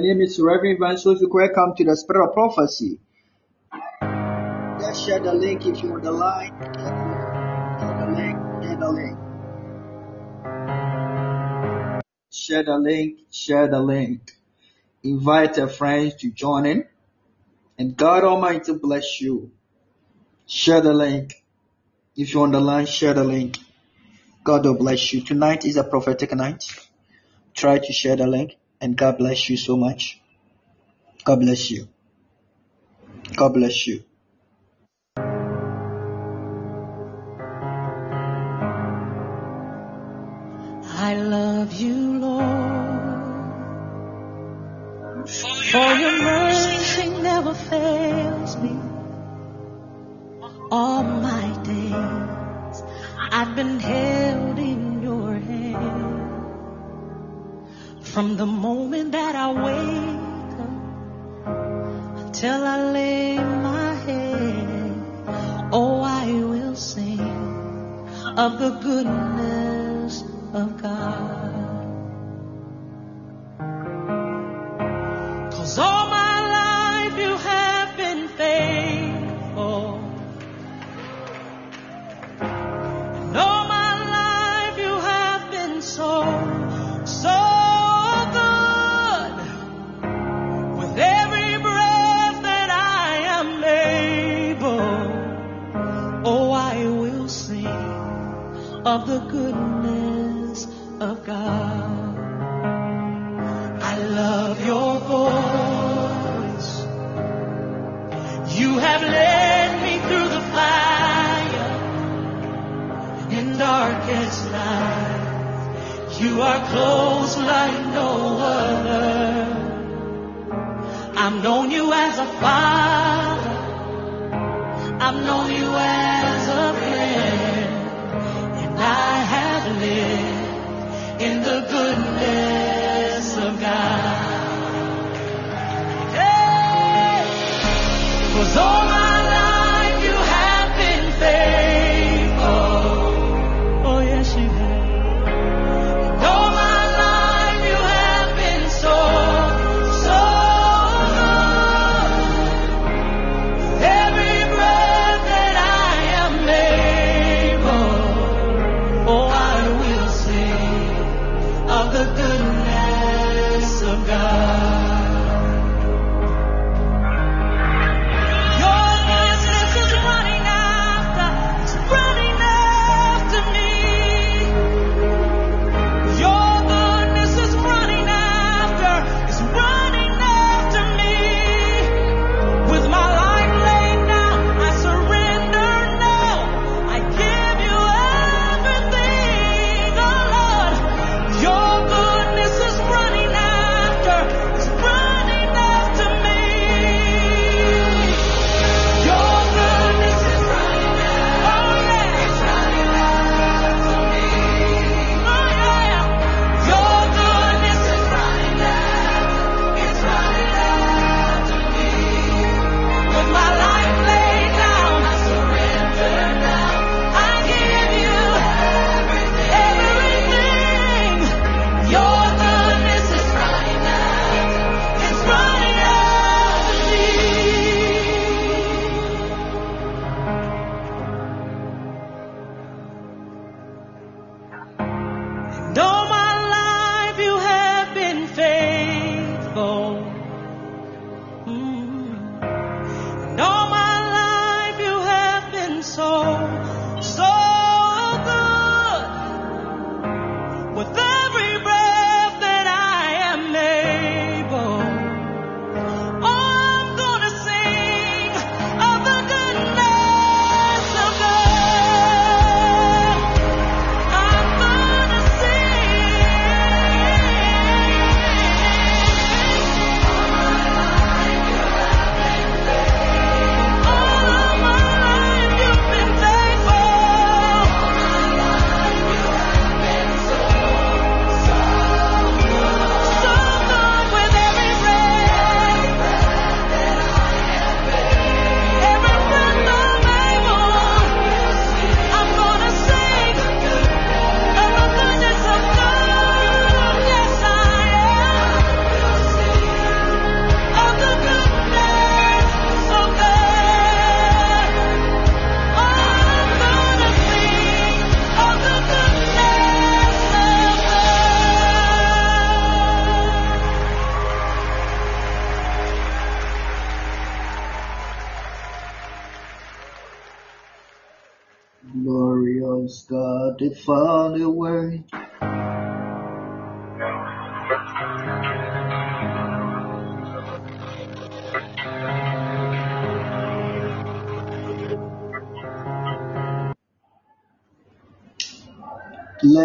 My name is Reverend Evangelist Welcome to the Spirit of Prophecy. Just share the link if you're on the line. Share the link. Share the link. Share the link. Share the link. Invite a friend to join in. And God Almighty bless you. Share the link. If you're on the line, share the link. God will bless you. Tonight is a prophetic night. Try to share the link and God bless you so much. God bless you. God bless you. I love you, Lord, for your mercy never fails me. All my days I've been held in From the moment that I wake up till I lay my head, oh, I will sing of the goodness of God. Cause all of the goodness of God. I love your voice. You have led me through the fire in darkest night. You are close like no other. I've known you as a father. I've known you as in the goodness of God. Hey!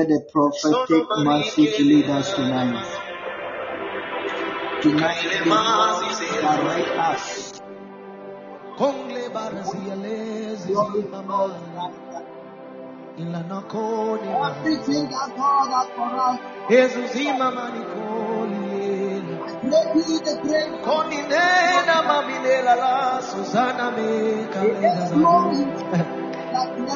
the prophetic message lead us tonight. Tonight, direct us. Everything that God has for us. Jesus, Maybe the great Susana I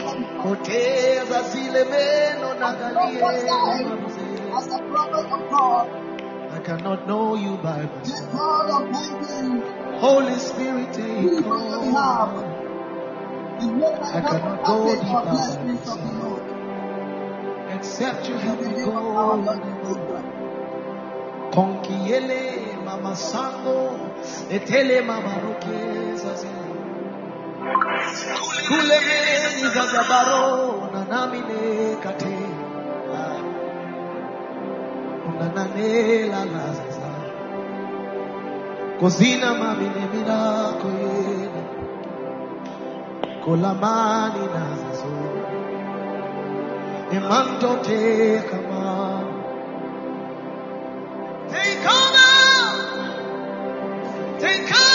cannot know you by myself. Holy Spirit, take over. I cannot go deep by myself. Except you help me go. Conquiele, mama sango, etele mama roque, kule meza za barona nami nekate kozina mamine mirako yena kolamani nazazo emantote teikona teikona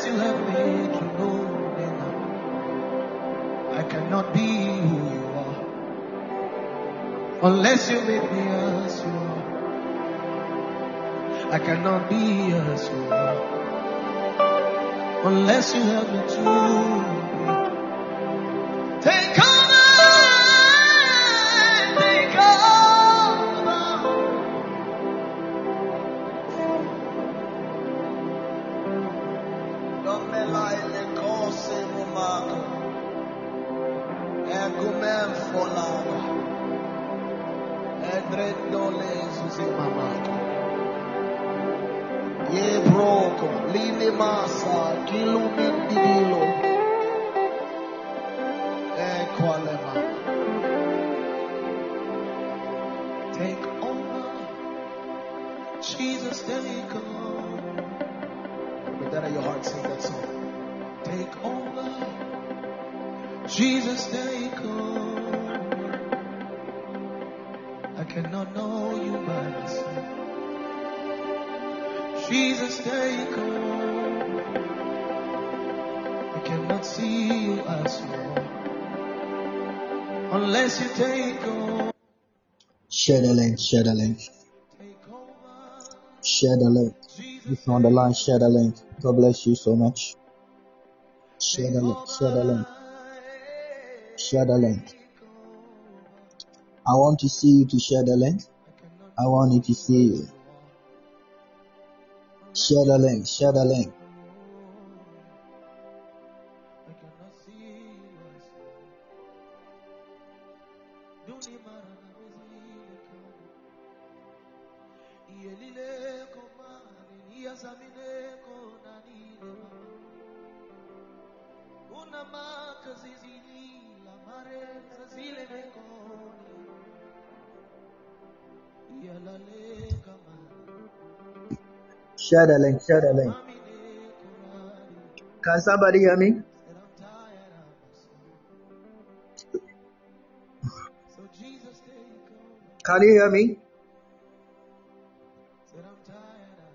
Yes, you have made me know I cannot be who you are unless you make me as you are. I cannot be as you are unless you have me true. Share the link. Share the link. If you're on the line, share the link. God bless you so much. Share the link. Share the link. Share the link. I want to see you to share the link. I want you to see you. Share the link. Share the link. Of myself. So Jesus take over. Can you hear me? Said I'm tired of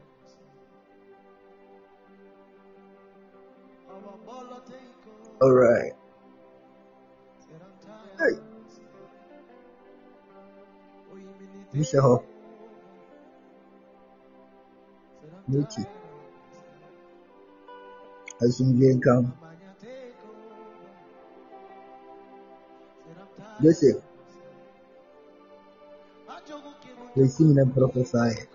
myself. Take over. Said I'm tired Joseph, of myself.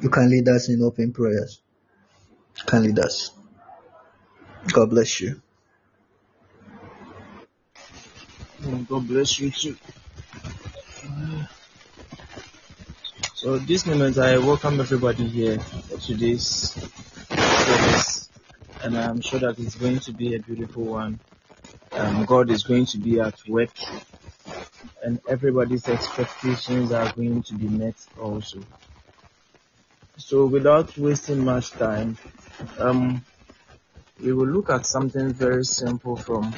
You can lead us in open prayers. You can lead us. God bless you. Mm, God bless you too. So this moment I welcome everybody here for today's service and I'm sure that it's going to be a beautiful one. Um, God is going to be at work and everybody's expectations are going to be met also. So without wasting much time, um, we will look at something very simple from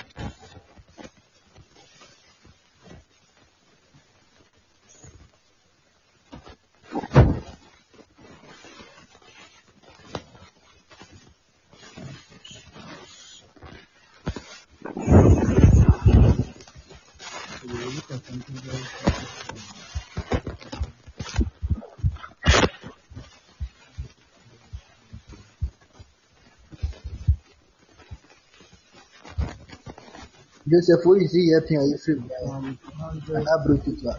Joseph, who is he helping? Are you free? Psalm And 100. I brought it to her.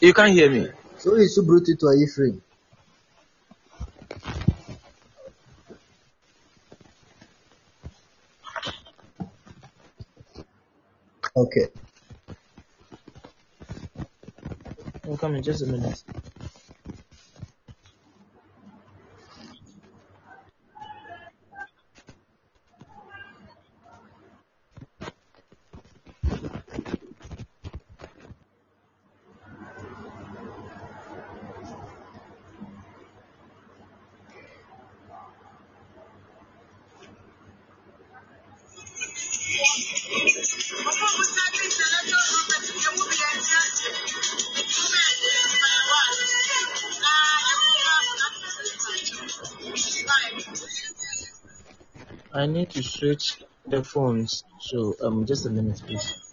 You can't hear me. So who is who brought it to are you free? Okay. I'm coming, just a minute. to switch the phones. So um, just a minute, please.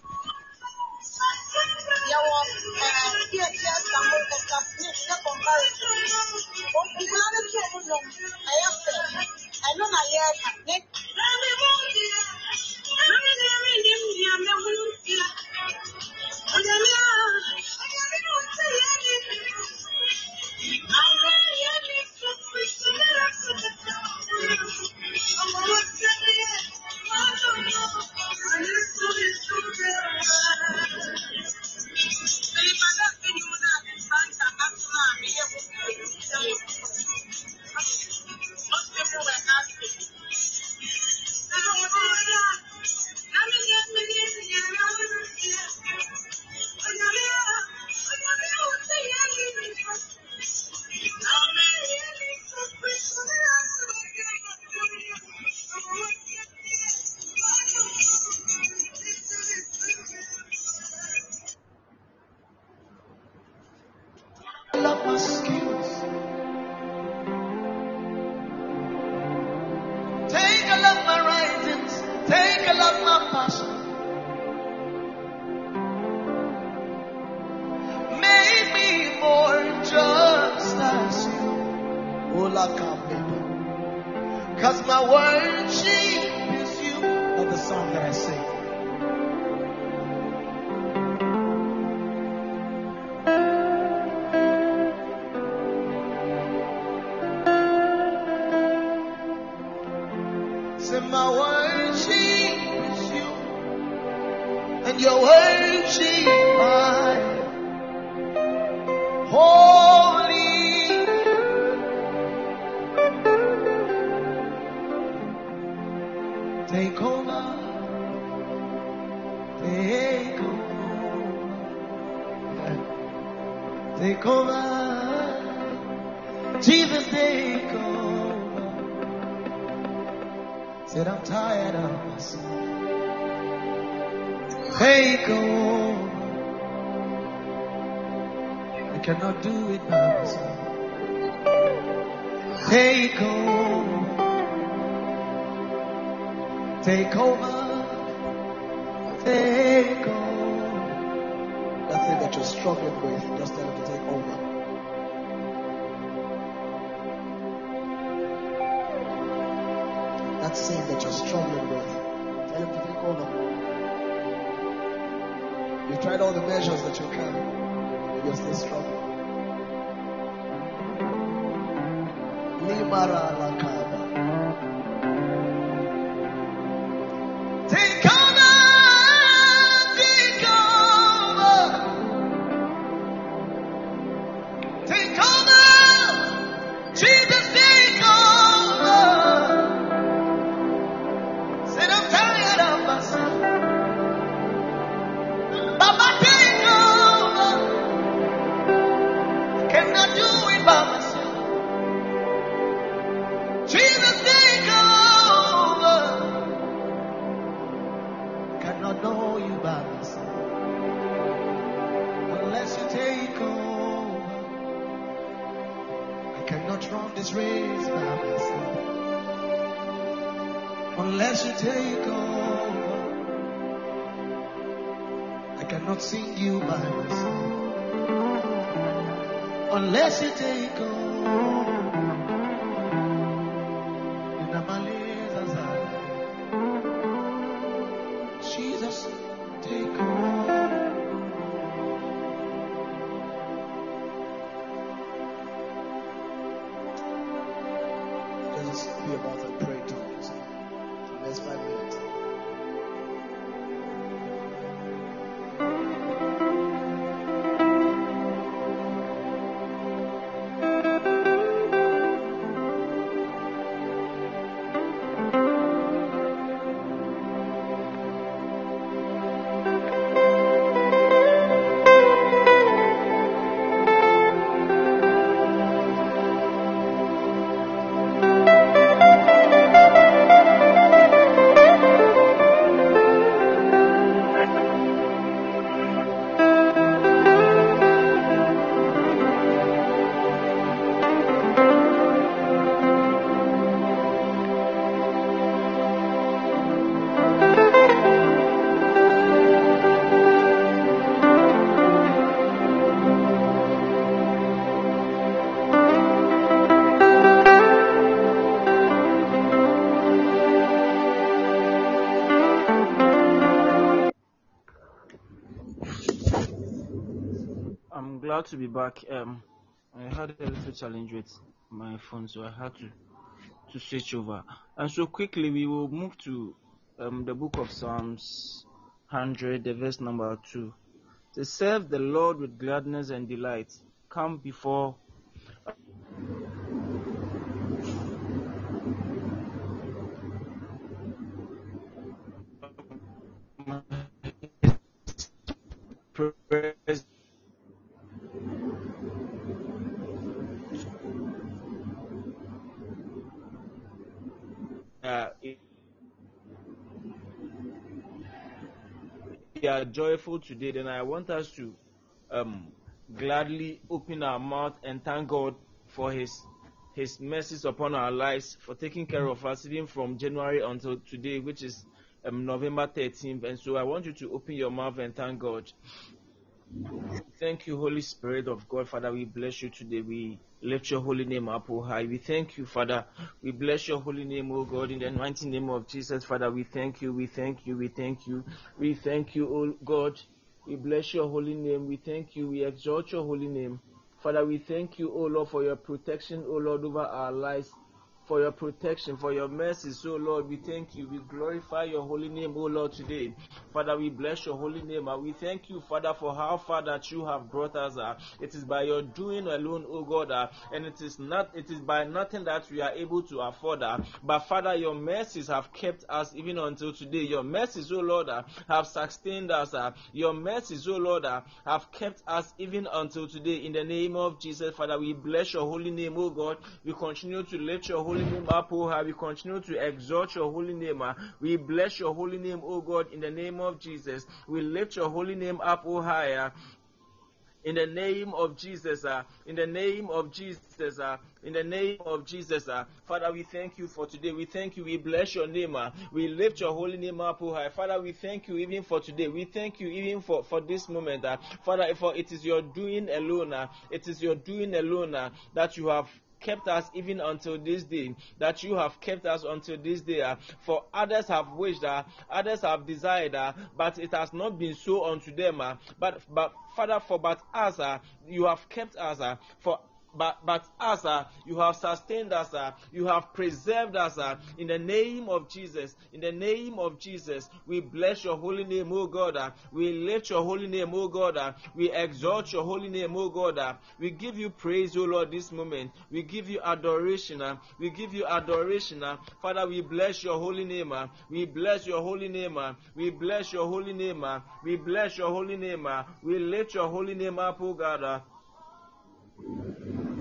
do it by myself. Take over. Take over. Take over. That thing that you're struggling with, just tell him to take over. That thing that you're struggling with, tell him to take over. You tried all the measures that you can, you're still struggling. Barala. Glad to be back. Um, I had a little challenge with my phone, so I had to to switch over. And so quickly, we will move to um, the book of Psalms 100, the verse number two. To serve the Lord with gladness and delight, come before presence uh, we are joyful today, then I want us to um, gladly open our mouth and thank God for His His mercies upon our lives, for taking care of us even from January until today, which is um, November 13th. And so I want you to open your mouth and thank God. Thank you, Holy Spirit of God, Father. We bless you today. We lift your holy name up, oh high. We thank you, Father. We bless your holy name, oh God, in the mighty name of Jesus, Father. We thank you, we thank you, we thank you, we thank you, oh God. We bless your holy name. We thank you. We exalt your holy name. Father, we thank you, oh Lord, for your protection, oh Lord, over our lives for your protection, for your mercy. So, Lord, we thank you. We glorify your holy name, O Lord, today. Father, we bless your holy name. And we thank you, Father, for how far that you have brought us. Uh, it is by your doing alone, O God, uh, and it is not it is by nothing that we are able to afford. Uh, but Father, your mercies have kept us even until today. Your mercies, O Lord, uh, have sustained us. Uh, your mercies, O Lord, uh, have kept us even until today. In the name of Jesus, Father, we bless your holy name, O God. We continue to lift your holy name up, O. We continue to exalt your holy name. uh. We bless your holy name, O God, in the name of Jesus. We lift your holy name up, O high. uh, in the name of Jesus, uh, in the name of Jesus, uh, in the name of Jesus, uh, Father, we thank you for today. We thank you. We bless your name. Uh, we lift your holy name up, oh high. Father, we thank you even for today. We thank you even for, for this moment. Uh, Father, for it is your doing alone. Uh, it is your doing alone uh, that you have kept us even until this day, that you have kept us until this day. uh, for others have wished, uh, others have desired, uh, but it has not been so unto them. But but Father, for but us, you have kept us. For but but us, uh, you have sustained us, uh, you have preserved us uh, in the name of Jesus. In the name of Jesus, we bless your holy name, O God. Uh, we lift your holy name, O God. Uh, we exalt your holy name, O God. Uh, we give you praise, O Lord, this moment. We give you adoration. Uh, we give you adoration. Uh, Father, we bless your holy name. Uh, we bless your holy name. Uh, we bless your holy name. Uh, we bless your holy name. Uh, we lift your holy name up, O God. Uh, あ!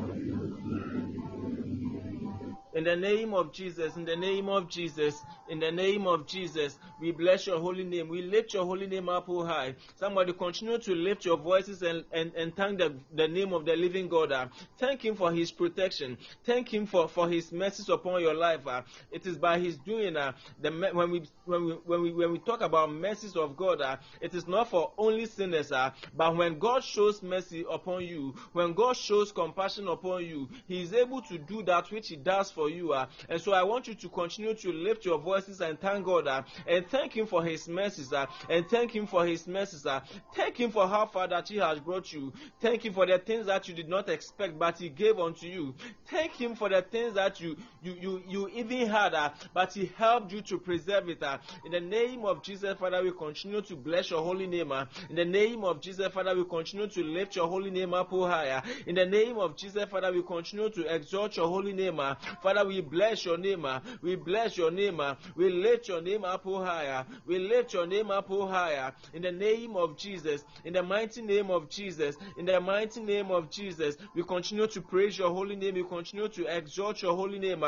In the name of Jesus, in the name of Jesus, in the name of Jesus, we bless your holy name. We lift your holy name up, oh high. Somebody continue to lift your voices and, and, and thank the, the name of the living God. uh. Thank him for his protection. Thank him for, for his mercies upon your life. uh. It is by his doing uh, the when we when we when we when we talk about mercies of God, uh, it is not for only sinners, uh, but when God shows mercy upon you, when God shows compassion upon you, He is able to do that which He does for you. Uh, and so I want you to continue to lift your voices and thank God uh, and thank Him for His mercies uh, and thank Him for His mercies. Uh, thank Him for how far that He has brought you. Thank Him for the things that you did not expect, but He gave unto you. Thank Him for the things that you you you, you even had, uh, but He helped you to preserve it. Uh. In the name of Jesus, Father, we continue to bless your holy name. Uh. In the name of Jesus, Father, we continue to lift your holy name up higher. In the name of Jesus, Father, we continue to exalt your holy name. uh. Father, we bless your name. uh. We bless your name. uh. We lift your name up oh, higher. We lift your name up oh, higher. In the name of Jesus, in the mighty name of Jesus, in the mighty name of Jesus, we continue to praise your holy name. We continue to exalt your holy name.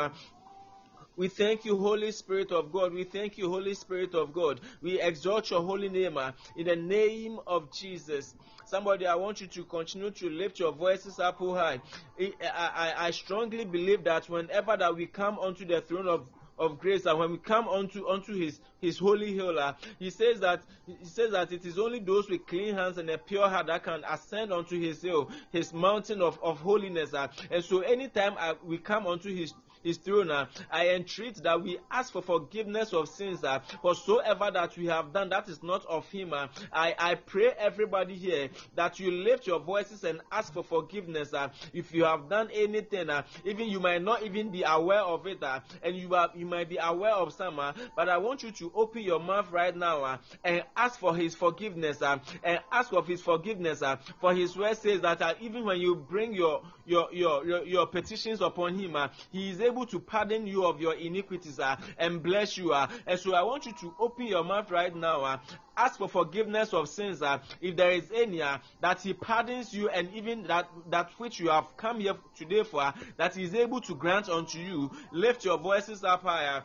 We thank you, Holy Spirit of God. We thank you, Holy Spirit of God. We exalt your holy name uh, in the name of Jesus. Somebody, I want you to continue to lift your voices up high. I, I, I strongly believe that whenever that we come onto the throne of of grace and when we come onto onto his his holy hill uh, he says that he says that it is only those with clean hands and a pure heart that can ascend onto his hill his mountain of, of holiness uh, and so anytime uh, we come onto his his throne, I entreat that we ask for forgiveness of sins, uh, whatsoever that we have done that is not of him. Uh, I, I pray everybody here that you lift your voices and ask for forgiveness. Uh, if you have done anything, uh, even you might not even be aware of it, uh, and you are you might be aware of some, uh, but I want you to open your mouth right now and ask for his forgiveness and ask of his forgiveness. For his word says that even when you bring your your your your, your petitions upon him, he is able to pardon you of your iniquities uh, and bless you. Uh, and so I want you to open your mouth right now. Uh, ask for forgiveness of sins uh, if there is any uh, that he pardons you and even that that which you have come here today for uh, that he is able to grant unto you lift your voices up higher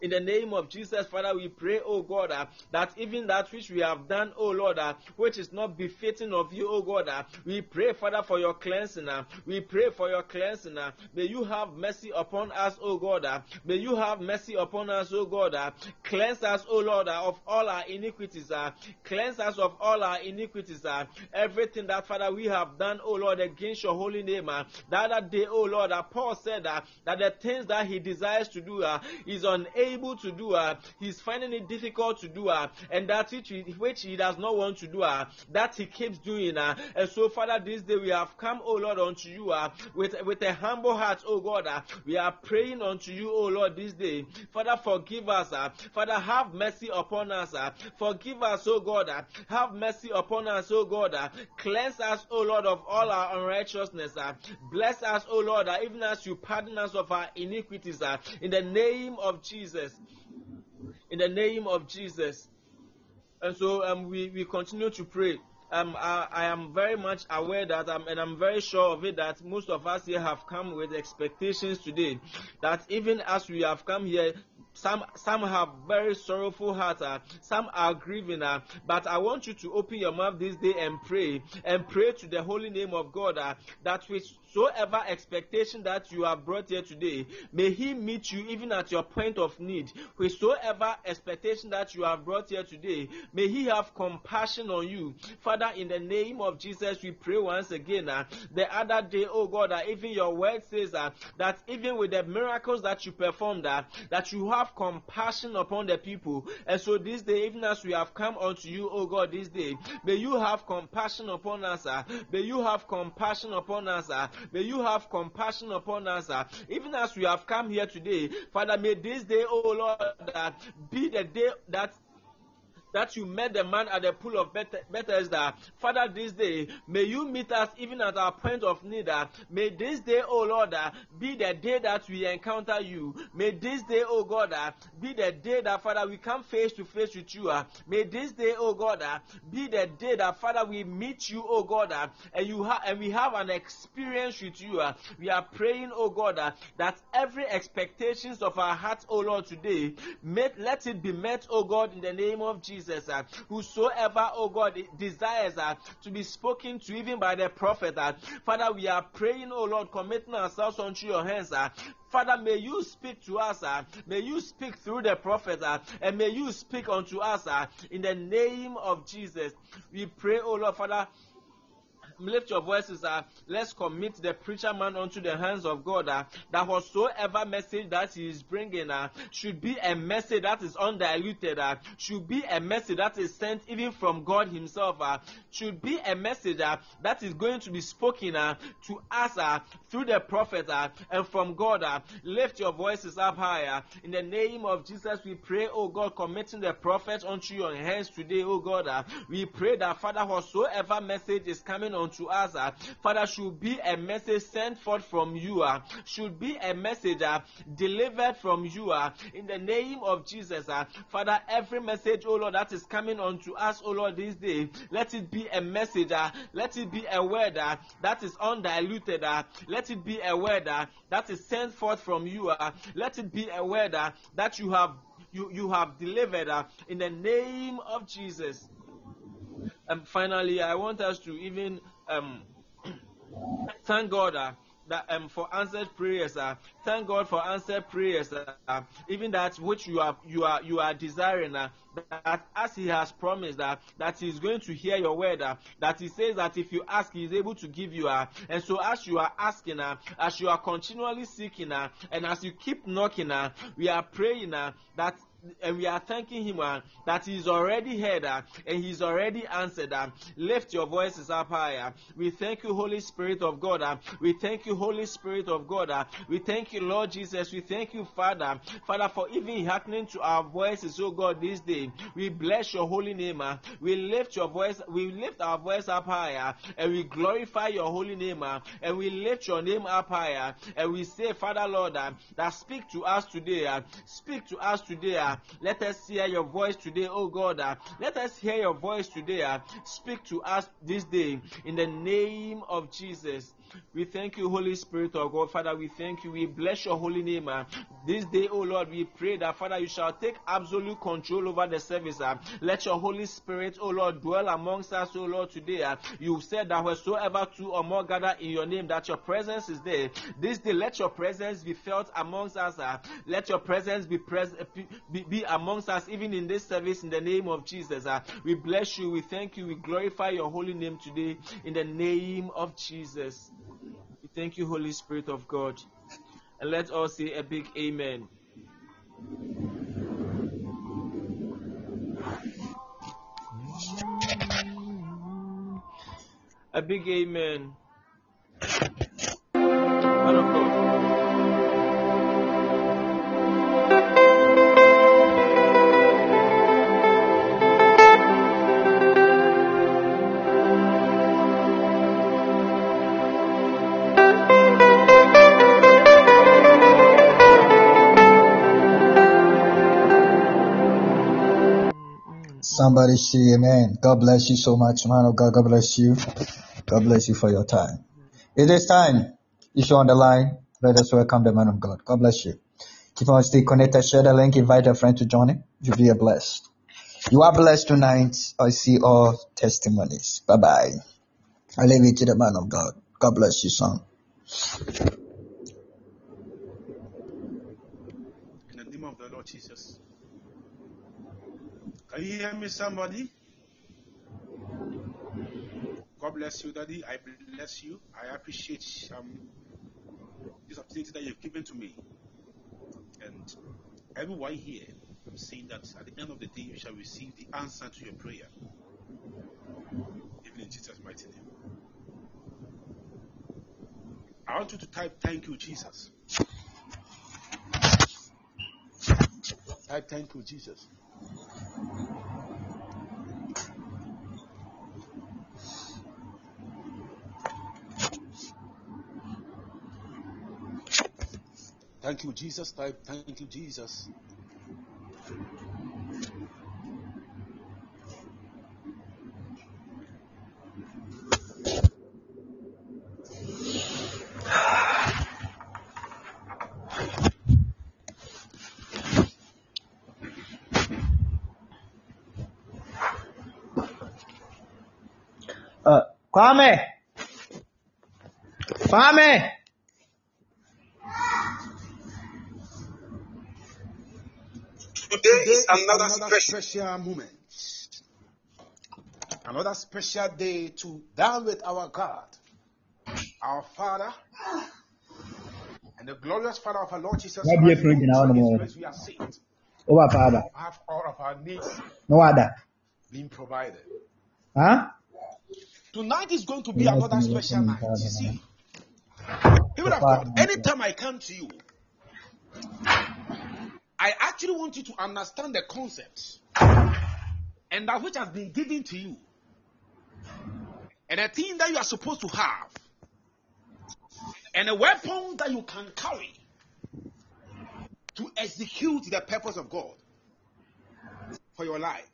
in the name of Jesus, Father, we pray, oh God, uh, that even that which we have done, oh Lord, uh, which is not befitting of you, oh God, uh, we pray, Father, for your cleansing. Uh, we pray for your cleansing. Uh, may you have mercy upon us, oh God. Uh, may you have mercy upon us, oh God. Cleanse us, oh Lord, of all our iniquities. Cleanse us of all our iniquities. Everything that, Father, we have done, oh Lord, against your holy name. Uh, other day, oh Lord, Paul said that the things that he desires to do is unable able to do, uh, he's finding it difficult to do, uh, and that which he, which he does not want to do, uh, that he keeps doing. Uh, and so, Father, this day we have come, oh Lord, unto you uh, with, with a humble heart, oh God. Uh, we are praying unto you, oh Lord, this day. Father, forgive us. Uh, Father, have mercy upon us. Uh, forgive us, oh God. Uh, have mercy upon us, oh God. Uh, cleanse us, oh Lord, of all our unrighteousness. Uh, bless us, oh Lord, uh, even as you pardon us of our iniquities. Uh, in the name of Jesus. In the name of Jesus. And so um, we, we continue to pray. Um, I, I am very much aware that, um, and I'm very sure of it, that most of us here have come with expectations today. That even as we have come here, some some have very sorrowful hearts uh, some are grieving uh, but i want you to open your mouth this day and pray and pray to the holy name of god uh, that whatsoever expectation that you have brought here today may he meet you even at your point of need whatsoever expectation that you have brought here today may he have compassion on you father in the name of jesus we pray once again uh, the other day oh god uh, even your word says uh, that even with the miracles that you performed uh, that you have compassion upon the people. And so this day, even as we have come unto you, oh God, this day, may you have compassion upon us. Uh, may you have compassion upon us. Uh, may you have compassion upon us. Uh, even as we have come here today, Father, may this day, O Lord, uh, be the day that that you met the man at the pool of Bethesda. Father, this day, may you meet us even at our point of need. uh, May this day, oh Lord, uh, be the day that we encounter you. May this day, oh God, uh, be the day that, Father, we come face to face with you. May this day, oh God, be the day that, Father, we meet you, oh God, and you have and we have an experience with you. We are praying, oh God, that every expectations of our hearts, oh Lord, today, met, let it be met, oh God, in the name of Jesus. Uh, whosoever, oh God, desires uh, to be spoken to even by the prophet. Uh, Father, we are praying, oh Lord, committing ourselves unto your hands. Uh, Father, may you speak to us. Uh, may you speak through the prophet. Uh, and may you speak unto us uh, in the name of Jesus. We pray, oh Lord, Father lift your voices. Uh, let's commit the preacher man unto the hands of God. Uh, that whatsoever message that he is bringing uh, should be a message that is undiluted. Uh, should be a message that is sent even from God Himself. Uh, should be a message uh, that is going to be spoken uh, to us uh, through the prophet uh, and from God. Uh, lift your voices up higher. In the name of Jesus, we pray, oh God, committing the prophet unto your hands today, oh God. Uh, we pray that Father, whatsoever message is coming on unto us, uh, Father, should be a message sent forth from you, uh, should be a message uh, delivered from you, uh, in the name of Jesus, uh, Father, every message, oh Lord, that is coming unto us, oh Lord, this day, let it be a message, uh, let it be a word uh, that is undiluted, uh, let it be a word uh, that is sent forth from you, uh, let it be a word uh, that you have you, you have delivered uh, in the name of Jesus. And finally, I want us to even um, thank God uh, that um, for answered prayers. Uh, thank God for answered prayers. Uh, even that which you are you are you are desiring. Uh, that as He has promised that that He is going to hear your word. Uh, that He says that if you ask, He is able to give you. Uh, and so as you are asking, uh, as you are continually seeking, uh, and as you keep knocking, uh, we are praying uh, that and we are thanking him uh, that he's already heard uh, and he's already answered. Uh, lift your voices up higher. We thank you, Holy Spirit of God. Uh, we thank you, Holy Spirit of God. Uh, we thank you, Lord Jesus. We thank you, Father. Father, for even hearkening to our voices, oh God, this day. We bless your holy name. Uh, we lift your voice, we lift our voice up higher and we glorify your holy name uh, and we lift your name up higher and we say, Father, Lord, uh, that speak to us today. Speak to us today. Let us hear your voice today, oh God. Let us hear your voice today. Speak to us this day in the name of Jesus. We thank you, Holy Spirit of God. Father, we thank you. We bless your holy name. Uh, this day, oh Lord, we pray that, Father, you shall take absolute control over the service. Uh, let your Holy Spirit, oh Lord, dwell amongst us, oh Lord, today. Uh, you said that wheresoever two or more gather in your name, that your presence is there. This day, let your presence be felt amongst us. Let your presence be, pres- be, be amongst us, even in this service, in the name of Jesus. We bless you. We thank you. We glorify your holy name today, in the name of Jesus. Thank you, Holy Spirit of God. And let's say a big amen. A big amen. Somebody say amen. God bless you so much, man of God. God bless you. God bless you for your time. It is time. If you're on the line, let us welcome the man of God. God bless you. Keep on stay connected. Share the link. Invite a friend to join it. You'll be blessed. You are blessed tonight. I see all testimonies. Bye bye. I leave it to the man of God. God bless you, son. In the name of the Lord Jesus. Can you hear me, somebody? God bless you, Daddy. I bless you. I appreciate um, this opportunity that you've given to me. And everyone here, I'm saying that at the end of the day, you shall receive the answer to your prayer. Even in Jesus' mighty name. I want you to type, Thank you, Jesus. Type, Thank you, Jesus. Thank you, Jesus. Type, Thank you, Jesus. Uh, Kwame. Kwame. Today is another special moment. Another special day to dine with our God, our Father, and the glorious Father of our Lord Jesus Why Christ. afraid now, no Through His more? grace we are saved. Over father. Have all of our needs No other. being provided. Huh? Tonight is going to be another special night. You see, people of God, anytime I come to you, I actually want you to understand the concept and that which has been given to you, and a thing that you are supposed to have, and a weapon that you can carry to execute the purpose of God for your life.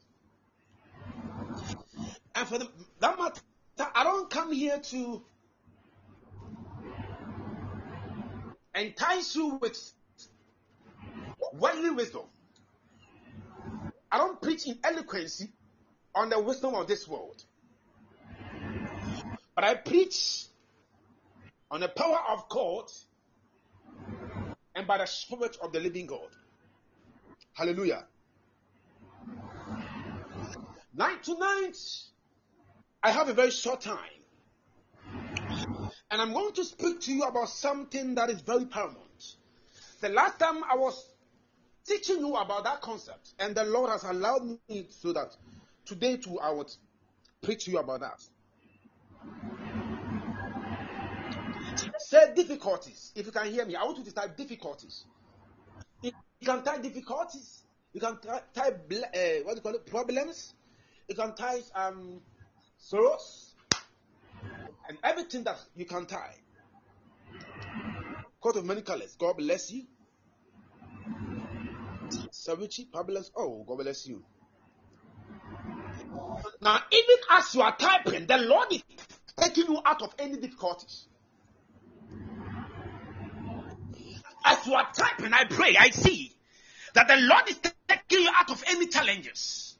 And for the, that matter, I don't come here to entice you with worldly wisdom. I don't preach in eloquence on the wisdom of this world. But I preach on the power of God and by the Spirit of the living God. Hallelujah. Night tonight, I have a very short time. And I'm going to speak to you about something that is very paramount. The last time I was teaching you about that concept, and the Lord has allowed me so that today too I would preach to you about that. Say difficulties. If you can hear me, I want you to type difficulties. You can type difficulties. You can type uh, what do you call it? Problems. You can type um, sorrows and everything that you can type. Coat of many colors. God bless you. Savichi, Pablos. Oh, God bless you. Now, even as you are typing, the Lord is taking you out of any difficulties. As you are typing, I pray, I see that the Lord is taking you out of any challenges.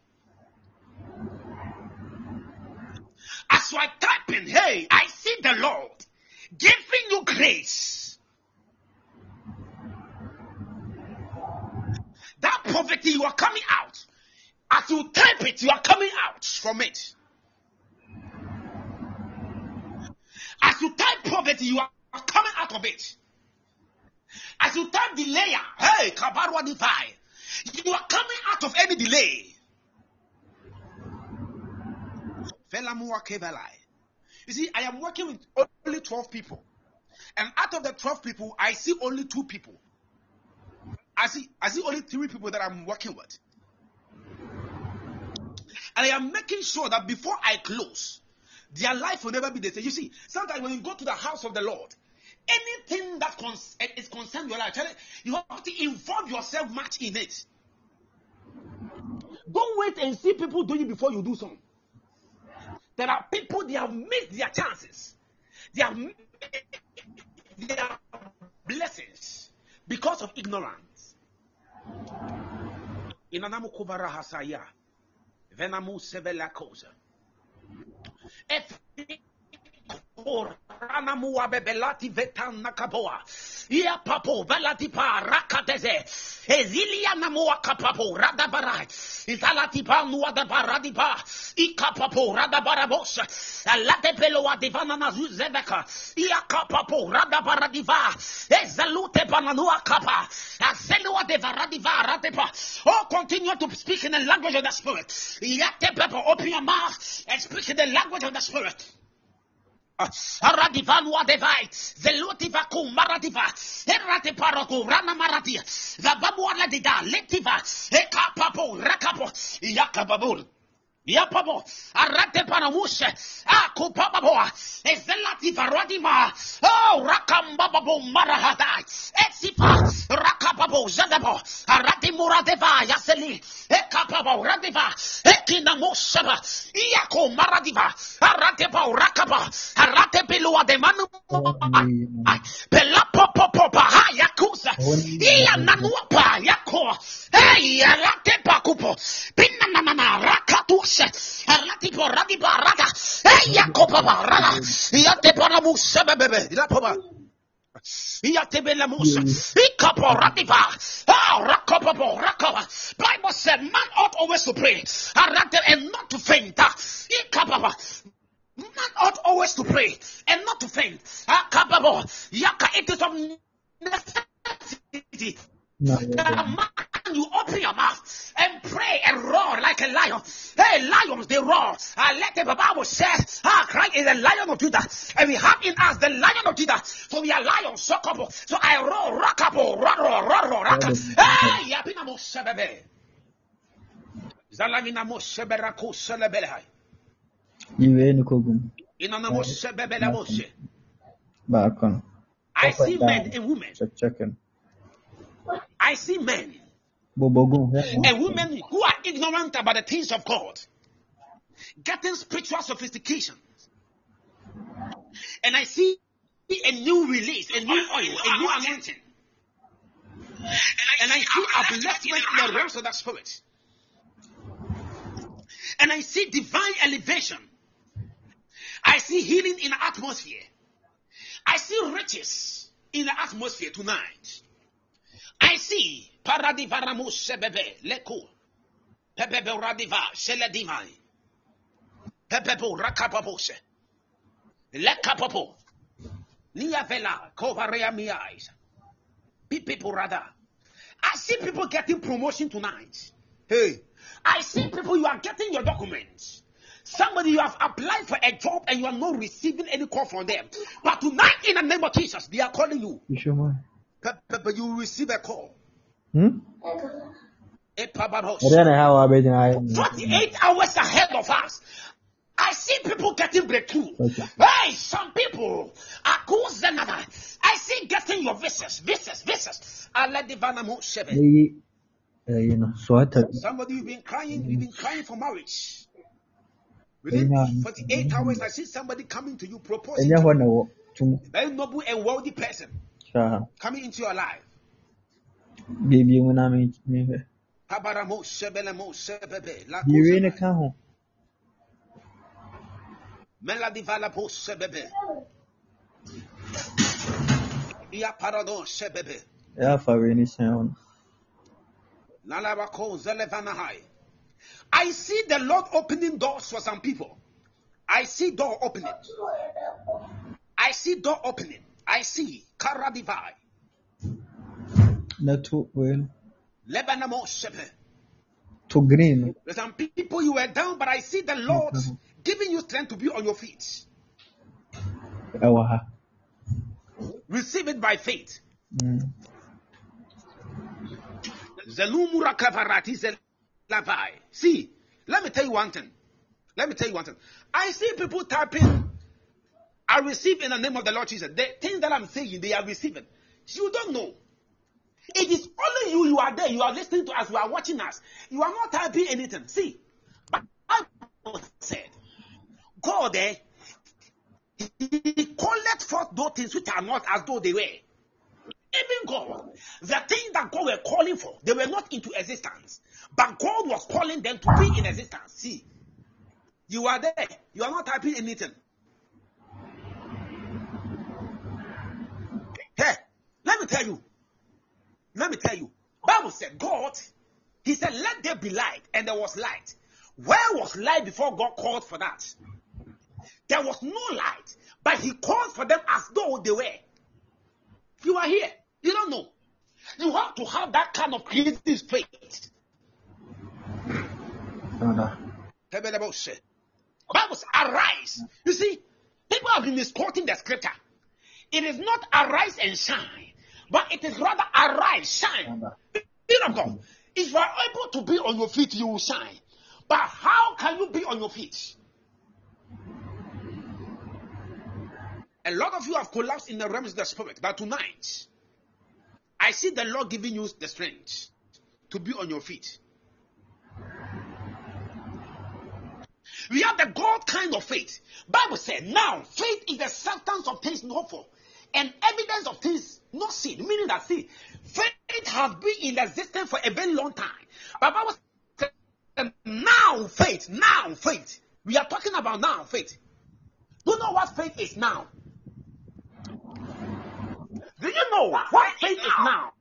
As you are typing, hey, I see the Lord giving you grace. That poverty, you are coming out. As you type it, you are coming out from it. As you type poverty, you are coming out of it. As you type delay, hey, Kabarwa Divine, you are coming out of any delay. You see, I am working with only 12 people. And out of the 12 people, I see only two people. I see, I see only three people that I'm working with. And I am making sure that before I close, their life will never be the same. You see, sometimes when you go to the house of the Lord, anything that cons- eh, is concerned your life, you have to involve yourself much in it. Don't wait and see people doing it before you do something. There are people they have missed their chances. They have missed their blessings because of ignorance. Venamu sevela. Rana mua bebelati vetan nakaboa. Ia papo velati pa rakateze. Ezilia namua kapapo radabarai. Izalati pa nua da baradi pa. Ika papo radabarabos. Alate pelo adivana nazu zebeka. Ia kapapo radabaradiva. Ezalute pananua kapa. Azelua de varadiva radepa. Oh, continue to speak in the language of the spirit. Yate pepo, open your mouth and speak in the language of the spirit. Aradivanua devai, zelutiva kum maradiva, erate paraku rana maradia, vababuala dida, letiva, eka papo, rakapo, yakababur. Yapabo, arate panamushe, aku papaboa, ezelati varadima, oh, rakambababo marahadai, etsifa, rakapabo, zadabo, arate muradeva, yaseli, ekapabo, radeva, ekina musaba, iyako maradiva, arate pa rakaba, arate pelua de manu, pela popo yakuza, iya nanuapa, yako, hey, arate pakupo, pinanana, rakatushe, arati porati barata, hey, yakopa barata, yate paramu sebebebe, ilapoba. Yatebele Musa, Ikapo Radiva, Ah, Rakopapo, Rakova. Bible said, man ought always to pray, and not to faint. Man ought always to pray and not to faint. It is of necessity. Man, you open your mouth and pray and roar like a lion. Hey, lions, they roar. Uh, let the Bible says, ah, Christ is the lion of Judah. And we have in us the lion of Judah. So we are lions, so couple. So I roar, rock up, roar, roar, roar, roar, rock up. Hey, yapina mo sebebe. Zalamina mo sebera ko selebelehai. Iwe ni kogum. Inana mo sebebe se. Back on. I see men and women. Check checking. I see men and women who are ignorant about the things of God, getting spiritual sophistication. And I see a new release, a new oil, a new anointing. And I see upliftment in the realms of the spirit. And I see divine elevation. I see healing in the atmosphere. I see riches in the atmosphere tonight. I see paradivaramu sebebe leko pebebe radiva seledimai pebebo rakapapose lekapapo niavela kovarea miais people rather. I see people getting promotion tonight. Hey, I see people you are getting your documents. Somebody you have applied for a job and you are not receiving any call from them. But tonight, in the name of Jesus, they are calling you. You sure, man? But, you will receive a call. Hmm? Epababos. I don't how I bet I. 48 hours ahead of us. I see people getting breakthrough. Okay. Hey, some people are another. I see getting your visas, visas, visas. Hey, uh, you know, sweater. Somebody you've been crying, you've been crying for marriage. Amen. Within 48 hours, I see somebody coming to you proposing. Enya to you. na wɔ tum Very noble and wealthy person coming into your life. biribi mu na me me hwɛ. Tabaramo shebelemo shebebe. La Biribi ne kozamai. ka ho. Melody valapo shebebe. Ia parado shebebe. Ɛyɛ afa wei ne hyɛn ho. Nalabako zelevanahai. I see the Lord opening doors for some people. I see door opening. I see door opening. I see karadivai. Na to wei no. Lebanamo shepe. To green. There's some people you were down, but I see the Lord giving you strength to be on your feet. Ha. Receive it by faith. Mm. Zelumura. See, let me tell you one thing. Let me tell you one thing. I see people typing, I receive in the name of the Lord Jesus. The things that I'm saying, they are receiving. You don't know. It is only you, you are there, you are listening to us, you are watching us. You are not typing anything. See, but Bible said, God, eh, He calleth forth those things which are not as though they were. Even God, the things that God were calling for, they were not into existence. But God was calling them to be in existence. See, you are there. You are not typing anything. Hey, let me tell you. Let me tell you. Bible said God, He said, "Let there be light," and there was light. Where was light before God called for that? There was no light, but He called for them as though they were. You are here. You don't know. You have to have that kind of creative faith. Ada. Bible says, arise. You see, people have been misquoting the scripture. It is not arise and shine, but it is rather arise, shine. Ada. Of God, if you are able to be on your feet, you will shine. But how can you be on your feet? A lot of you have collapsed in the realms of the spirit, but tonight, I see the Lord giving you the strength to be on your feet. We have the God kind of faith. Bible said, now faith is the substance of things not for, and evidence of things not seen. Meaning that see, faith has been in existence for a very long time. But Bible said, now faith, now faith. We are talking about now faith. Do you know what faith is now? Do you know what faith is now?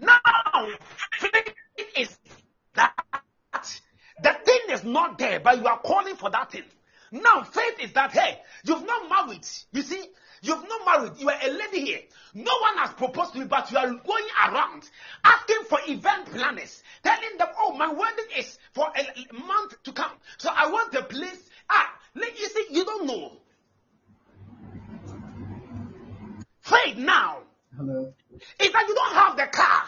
Now faith is that the thing is not there, but you are calling for that thing. Now, faith is that hey, you've not married. You see, you've not married. You are a lady here. No one has proposed to you, but you are going around asking for event planners, telling them, "Oh, my wedding is for a month to come, so I want the place." Ah, let- you see, you don't know. Faith now Hello. is that you don't have the car.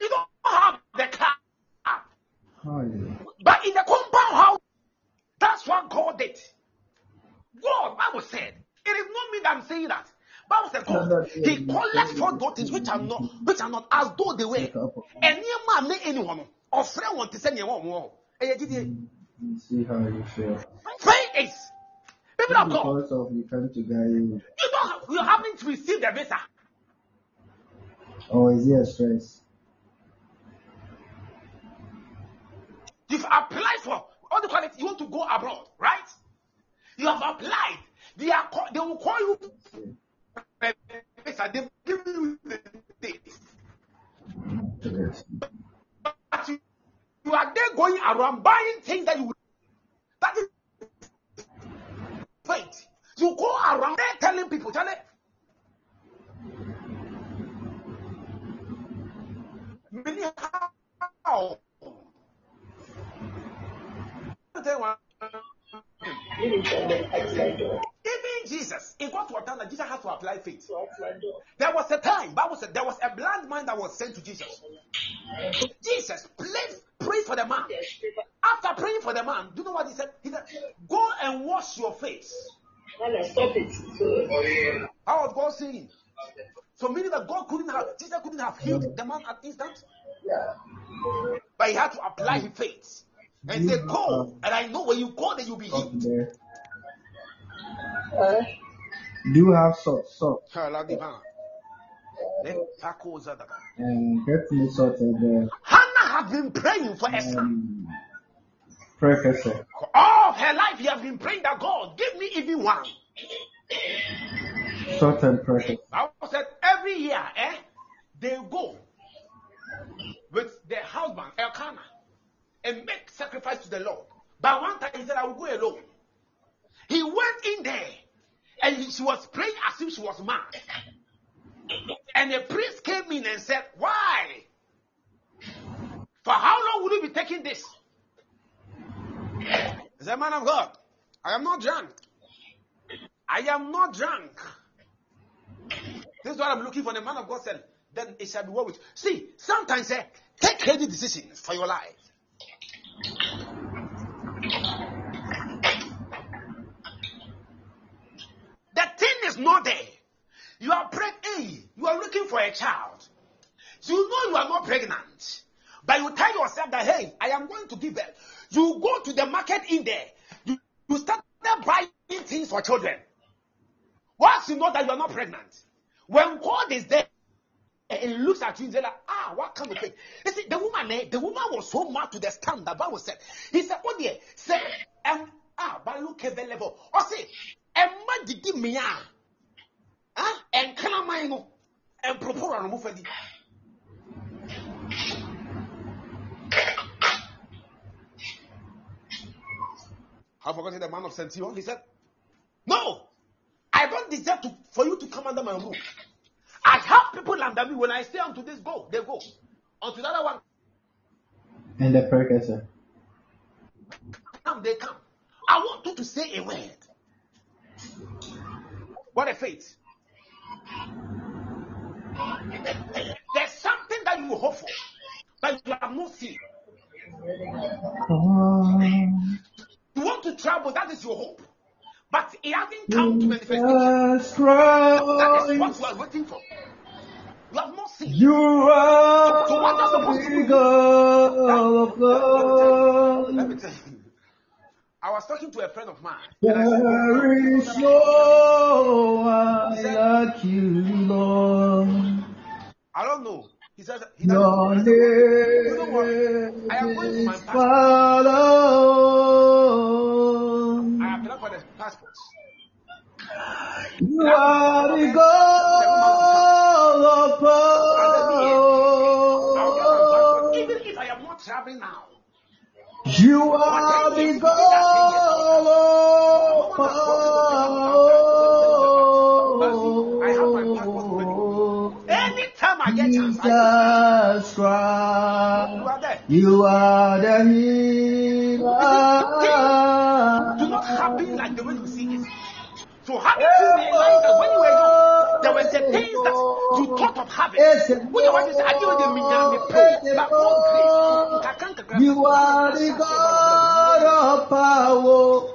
you don't have the car. How are you? But in the compound house, that's what God did. God, Bible said, it is not me that I'm saying that. Bible said, God, He collects for those things which are not, which are not as though they were. Near man, may anyone, or friend want to send you one more. Eh, yeah, did you- see how you feel. Faith is. People of God, Because of you come to Gary, you don't, you haven't received the visa. or is it a stress? You've applied for all the it? You want to go abroad, right? You have applied. They are they will call you. Date. Yes. But you, you are there going around buying things that you. That is faith. You go around there telling people, it. Many how. Tell one Even Jesus, in what was done, that Jesus had to apply faith. There was a time, Bible said, there was a blind man that was sent to Jesus. Jesus prayed, prayed for the man. After praying for the man, do you know what he said? He said, Go and wash your face. Stop it. How was God saying? So meaning that God couldn't have, Jesus couldn't have healed the man at instant, Yeah. but he had to apply his faith and say, Go, and I know when you go, then you'll be Salt healed. Uh, Do you have salt? Salt. And get me salt there. Hannah has been praying for Esther. Um, Professor. All of her life, he has been praying that God give me even one. Salt and precious. Bible said every year, eh, they go with their husband Elkanah and make sacrifice to the Lord. But one time he said, I will go alone. He went in there and he- she was praying as if she was mad. And the priest came in and said, Why? For how long will you be taking this? He said, Man of God, I am not drunk. I am not drunk. This is what I'm looking for. The man of God said, then it shall be well with you. See, sometimes eh, take any decisions for your life. The thing is not there. You are pregnant. You are looking for a child. You know you are not pregnant. But you tell yourself that, hey, I am going to give birth. You go to the market in there. You, you start buying things for children. Once you know that you are not pregnant, when God is there and looks at you and says, like, ah, what kind of thing? You see, the woman, eh, the woman was so mad to the stand that Bible said, he said, oh dear, say, um, ah, but look at the level. Or say, Emma did me, and can I mind, and propose on move for the. Have forgotten the man of Centurion? He said, No, I don't deserve to, for you to come under my roof. I have people under me. When I say unto this, go, they go. Unto the other one, And the precursor. come, they come. I want you to say a word. What a faith. There's something that you hope for, but you have not seen. Oh. You want to travel, that is your hope. But it hasn't come to manifestation. That is what you are waiting for. You have not seen. you are So what are supposed to the do? Let me tell you. I was talking to a friend of mine. There is no one like you, Lord. I don't know. He says he Your said, You know what? name I am going to my passport. I applied for the passport. You are the God You are the God of power. Anytime I get Jesus Christ, you are the Do not healer. happen like the way you see it. So happen to realize that when you were young, there were the things that you thought of having. When you want to say, I give them me pray, but God grace. You are the God of power.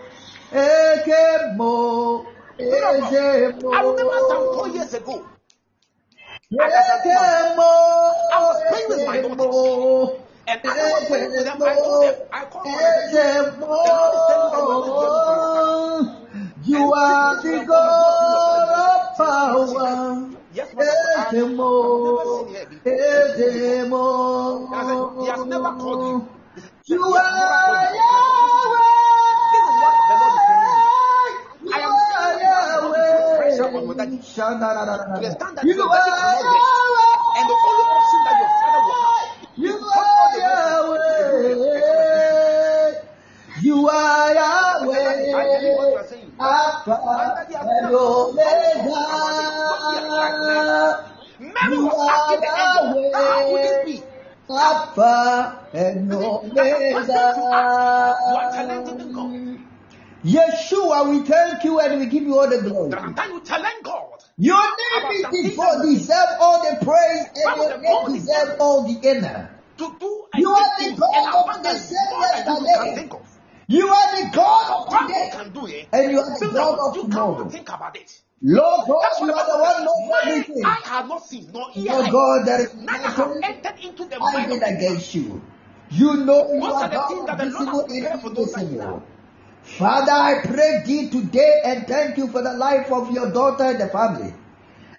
Ekemo, Ezemo, I remember some four years ago, Ekemo, I was praying with my Ezemo, and as I was praying with them, I called them. I called them. The Lord is telling them, "You are the God power. You. Are Yahweh. I am saying the standard you are Yahweh. And the only option that are. Alpha and Omega. Was asking the be? Alpha and Omega. Yeshua, we thank you and we give you all the glory. Your name is before deserve all the praise and your name deserve all the honor. You are the God of the same yesterday. Can think of. You are the God of today can do it, and you are the God of you tomorrow. cannot think about it. Lord God, That's you are the one knows everything. I have not seen, nor ear Lord God, there is nothing entered into the I mind against you. You know you Those are are the things God of visible and for those that invisible. Father, I pray thee today and thank you for the life of your daughter and the family.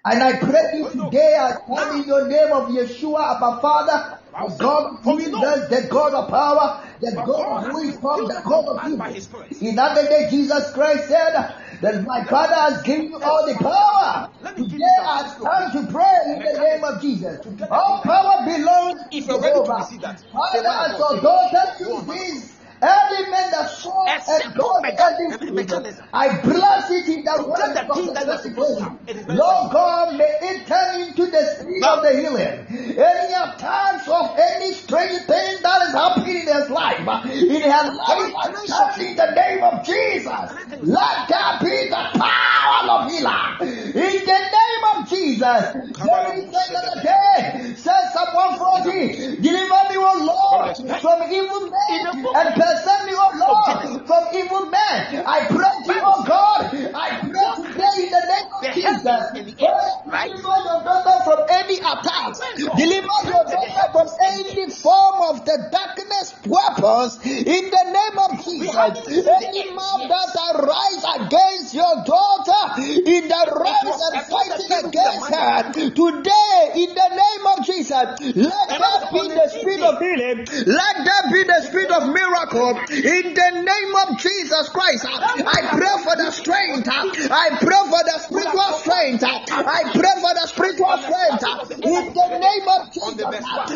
And I pray thee oh, today, I call in your name of Yeshua, our Father, the God of Jesus, the God of power, the God of wisdom, the God of evil. In other day, Jesus Christ said that my Father has given you all the power. Today I stand to pray in the name of Jesus. All power belongs to If you're to Jehovah. Father, "Man as of your daughter sees this, element that saw A and simple God every mechanism. I bless it in the To get the of thing the that you're supposed to have. It is very Lord God, may it turn into the spirit Now- of the healing. Any attacks of any strange thing that is happening in his life, in her life, I stand in the name of Jesus. Let there be the power of healer. In the name of Jesus. There is another day. Says Psalm 140. Deliver me, O Lord, from evil men and preserve me, O Lord, from evil men. I pray to you, O God. I pray today in the name of Jesus. Deliver your daughter from any attack. Deliver your daughter from any form of the darkness weapons in the name of Jesus. Any mouth that arise against your daughter in the realms and fighting against her today in the name of Jesus. Let that be the spirit of healing. Let that be the spirit of miracle in the name of Jesus Christ. I pray for the strength. I pray for the spiritual strength. I pray for the spiritual strength in the name of Jesus.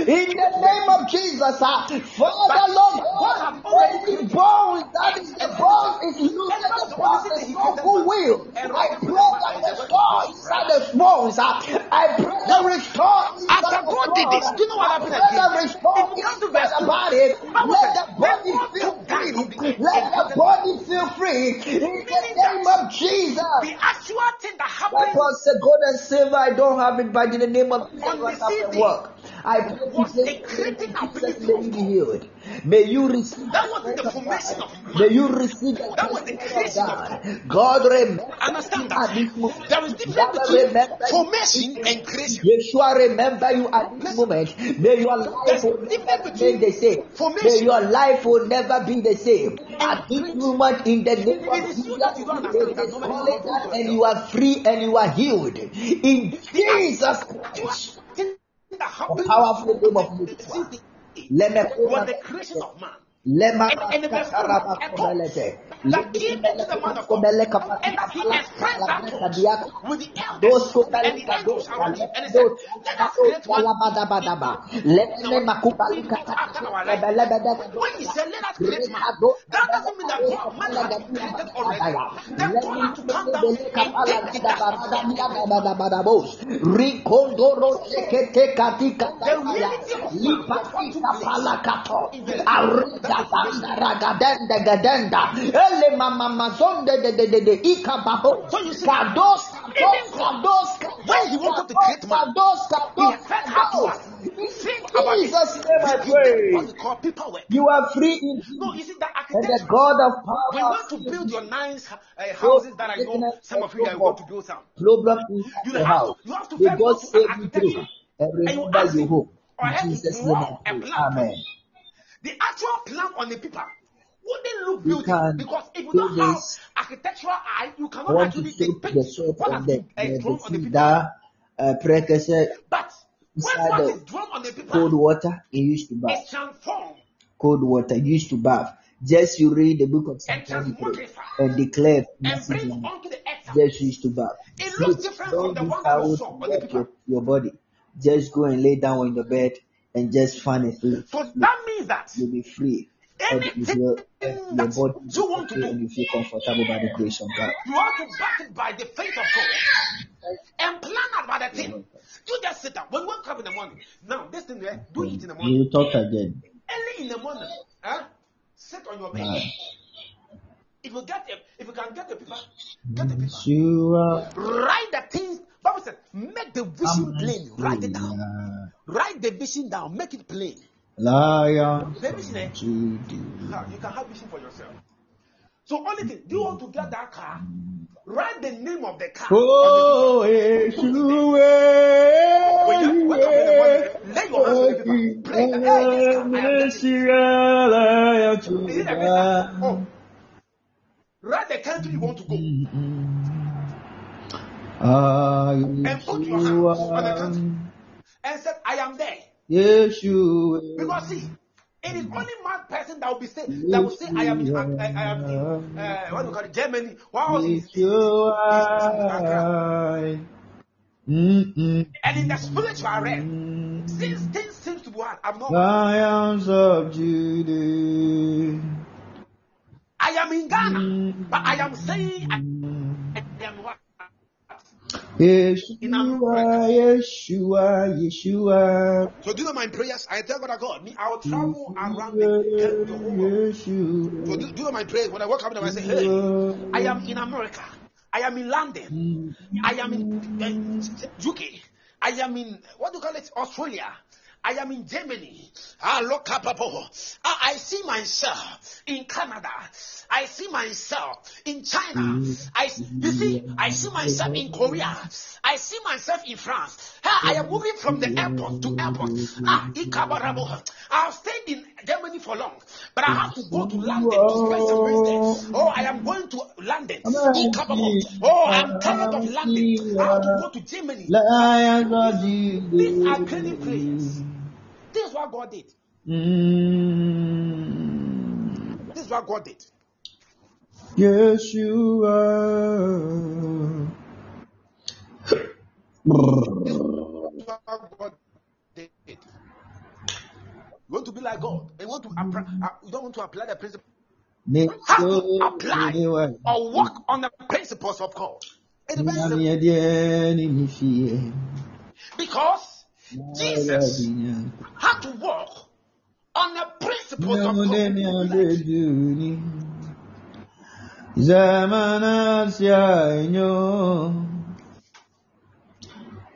In the name of Jesus. Father Lord God, any bones that is the bones is loosened, the bones is no good will. I pray that restore inside the bones. I pray that restore After God did this, do you know what happened I pray that again? restore If you come to verse inside two, the body. Let the body "When God feel free. the Let the body feel free. In the name of Jesus. The actual thing that happened Weapons say gold and silver, I don't have it, but in the name of Jesus, I have same to work. I was the creating ability name, you be healed. May you receive That was the formation God. of May you receive That was the creation of God. God remember Understand that at there is difference between formation and creation. Yeshua remember you at this moment. May your life will never remain the same. Formation. May your life will never be the same. At this moment, in the name of Jesus, that you don't understand it that is normally you calling confuse that and you are free and you are healed. In Jesus Christ, the powerful name of on the Yeshua. same day Let me was the creation of man. Lema And, and the verse two, kataraba a thought komelete. that the man of God, and he expressed that breka with the elders and the angels around him, and he said, "Let us kados create one kalabada badaba. Lemene makubali image kata after our life." lebele bede When he said, "Let us create man," that doesn't mean that kados God, man has been created already. Then God had to come down and take the of bada earth dia upon him. bada bada bos. Rikondoro sekete katika The takaya. reality of man was Lipati what took kapala place kato. in the living. Arida That's the formation. banda ragadenda gadenda. Ele mama mazonde de de de de ika. So you see, Kados kados when He wanted to create man, kados kados first had to kados. what? In think about it. Jesus' name I He, he did what pray. we. You are free in No, you see that And the. God of When you want to build your nice uh, houses that I know some of you are going to build some, Problem is you the have to house. you have to May first God go save you through and remember ask you hope. In Jesus' name I pray. Amen. The actual plan on the paper wouldn't look beautiful because if you do don't have architectural eye, you cannot want actually to the what has been uh, drawn on the paper. that uh, But when inside the is drawn on the paper cold water he used to bath. is transformed Cold water used to bath. Just you read the book of Psalm and 23 transmogrify and declare and bring in onto the earth Just use to bath. It looks different from the one that you saw on the paper. your, your body. Just go and lay down on your bed and just fan sleep. So that means that You'll be free. Anything your that body you want to okay and do, you feel comfortable by the grace of God. you have to back it by the faith of God and plan out by the thing. You just sit down. When wake up in the morning, now this thing there, do it in the morning. You talk again. Early in the morning, huh? sit on your bed. Ah. If you get a, if you can get the paper, get the paper. Yeshua, Write the things. Bible said, make the vision plain. Write it down. Write the vision down. Make it plain. Lion The vision, eh? Now, you can have vision for yourself. So only thing, do you want to get that car? Write the name of the car. Oh? Oh. Write the country you want to go. And put your hands on the country. And said, I am there. Yeshua. Because see, it is only mad person that will be say that will say I am in, I, I am in uh, what do you call it, Germany. Wow, Accra. Yeshua. Mm-mm. And in the spiritual realm, since things seems to be one abnormal, Lions of Judah. I am in Ghana, but I am saying I, I am what? Yeshua, Yeshua, Yeshua. So do you know my prayers? I tell God, God, me, I will travel around the, the whole world. So Yeshua. do, do you know my prayers? When I wake up, I say, Hey, I am in America. I am in London. I am in uh, UK. I am in what do you call it? Australia. I am in Germany. Ah, look up. Ah, I see myself in Canada. I see myself in China. I, you see, I see myself in Korea. I see myself in France. Ah, I am moving from the airport to airport. Ah, Ikabarabo. I've stayed in Germany for long, but I have to go to London to spend some there. Oh, I am going to London. Ikababo. Oh, I'm tired of London. I have to go to Germany. Judah. These are training places. This is what God did. Mm. This is what God did. Yeshua. you are. what God did. You want to be like God. You want to apply, uh, you don't want to apply the principle. You have to apply or work on the principles of God. It is very simple. Because Jesus had to work on the principles of God. Zamana siainyo.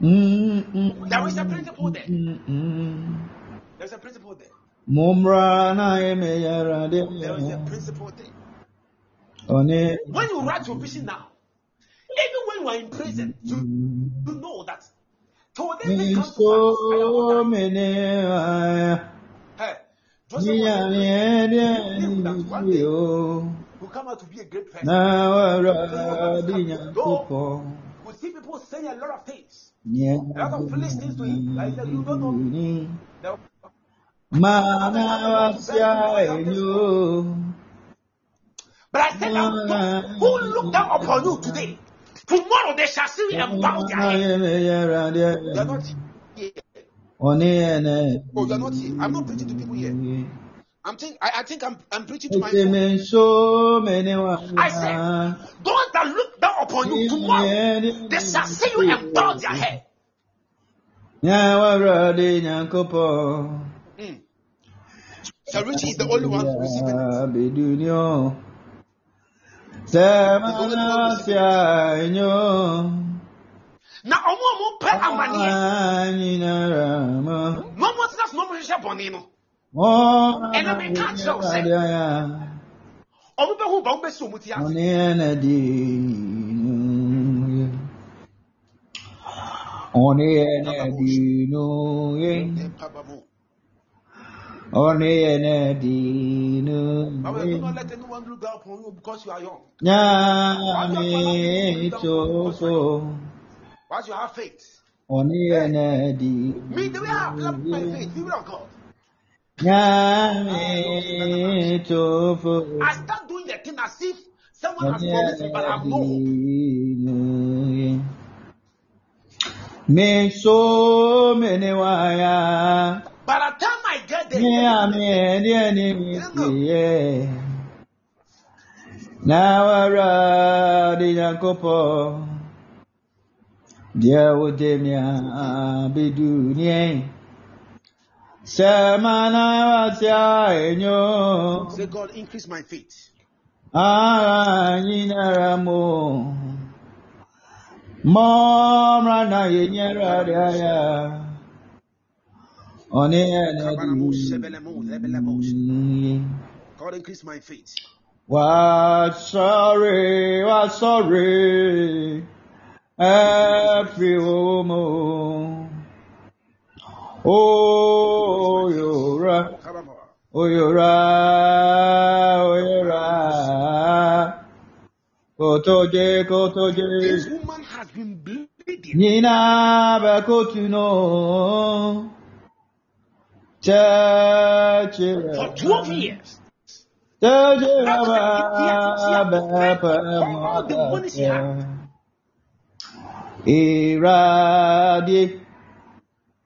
There is a principle there. Mm-mm. There's a principle there. Mumra na emeyara There is a de. principle there. One. When you write your vision now, even when you are in prison, you, you know that thing comes to. Hey, Joseph was niya niya will come out to be a great person. We see people saying a lot of things. Nyɛ A lot of foolish things to him. Like you don't know. The-. But I said who look down upon you today, tomorrow they shall see you and bow their head. They are not here. Oh, you are not here. I'm not preaching to people here. I'm think I, I think I'm I'm preaching to myself. Mene wa. I said, those that look down upon you tomorrow, they shall see you and bow their head. Mm. So Richie is the only one receiving it. Enyo. Now, ọmọ ọmọ pẹ amaneɛ na ọmọ tena so na ọmọ hyehyɛ bɔnne no Ɛna meka kyerɛ wo sɛ, ọmọ bɛ hu ba ọmọ bɛ si ọmọ ti ase. Ɔne ɛna di no. Ɔne ɛna di no. Ɔne ɛna di Bible says, do no. not let anyone look down upon you because you are young. Nyame tofo. Once you have faith. Ɔne ɛna di Me, the way I have my faith, people of God. Nyame tofo. I start doing the thing as if some Someone has promised me, but I have no hope. Me so many waya. By the time I get there, Me a me di ani mi siye. Na wara di yankopo. Dia wo de mi a bidu ni. Semana wa sia enyo. Say, God, increase my faith. Nyinara mo. Mọmra na yenyera ya. Oni ene God, increase my faith. Wa sorry, wa sorry. Every woman. Oh, Come on. oh, yora, oh, yora. Kotoje, This kotoje. woman has been bleeding Nina bakotuno. For 12 years. Chachi She has, she has baba spent all the money she had. Iradi. Now, Iradi. Oh, you. Went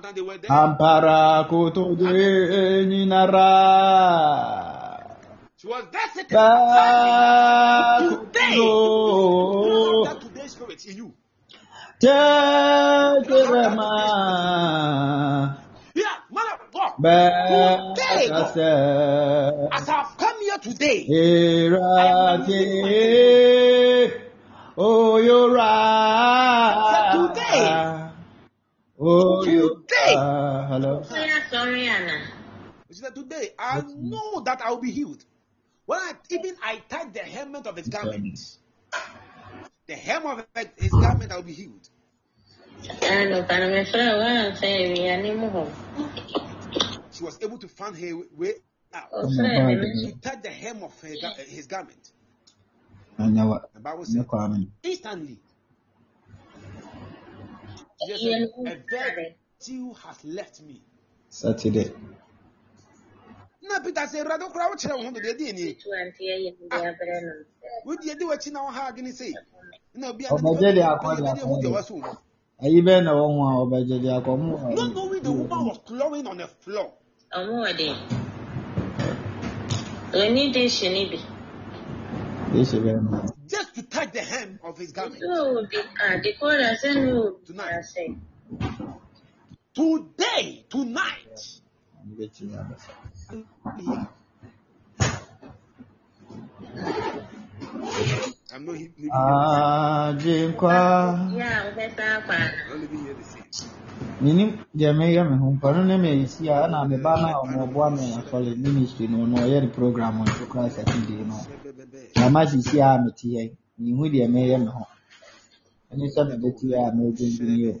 long time they were there. Ampara. She was that second. Today, you have that today spirit in you. Tekerema. Yeah, man of God. Today, God. As I've come here today, I am Oh, you're right. Today. Oh, you Today. are. Hello. She said, today I know that I'll be healed. When I even I touch the hem of his garment, the hem of his garment, I'll be healed. Ano, para me fura wa fe mi ani mo ho. She was able to find her way out. O fura me She me. touched the hem of her, his garment. Anyawa. The Bible Ne said, kwame. instantly, Jesus Iye said, ni a virtue has left me. Saturday. Na Peter said, Rado kura wo kyerɛ wo ho de deɛ ni. tu anti ye ni dia bre no. Wo deɛ di w'akyi na wo ha adwene sei. Na obi Ọbẹjẹ di akọ di de hu deɛ akọ. waso mu. Ayi bẹ́ẹ̀ na wọ́n hu a ọbẹjẹ di akọ mu. Not knowing the woman was clawing on the floor. Omo wa de. Oni de shi ni bi. Yé ṣe bẹ́ẹ̀ nù. Just to touch the hem of his garment. So di ah di ko ra se no. Tonight. Ah, say. Today, tonight. Ọmọ bẹ́ẹ̀ ti ní abẹ́sà. Yeah. I'm not he- living Ah. here Ajinkwa. Ya, o fe sa kwa. the same. I'm not living here the same. Minim deɛ meyɛ me ho mpano ne meyɛsi a na me ba no a ɔmɔboa me asɔre ministry no no ɔyɛ ne program nso kora saturday no na ma sisi a mete yɛ mehu deɛ meyɛ me ho ɛne sɛ mebɛti yɛ a mɛgyengye o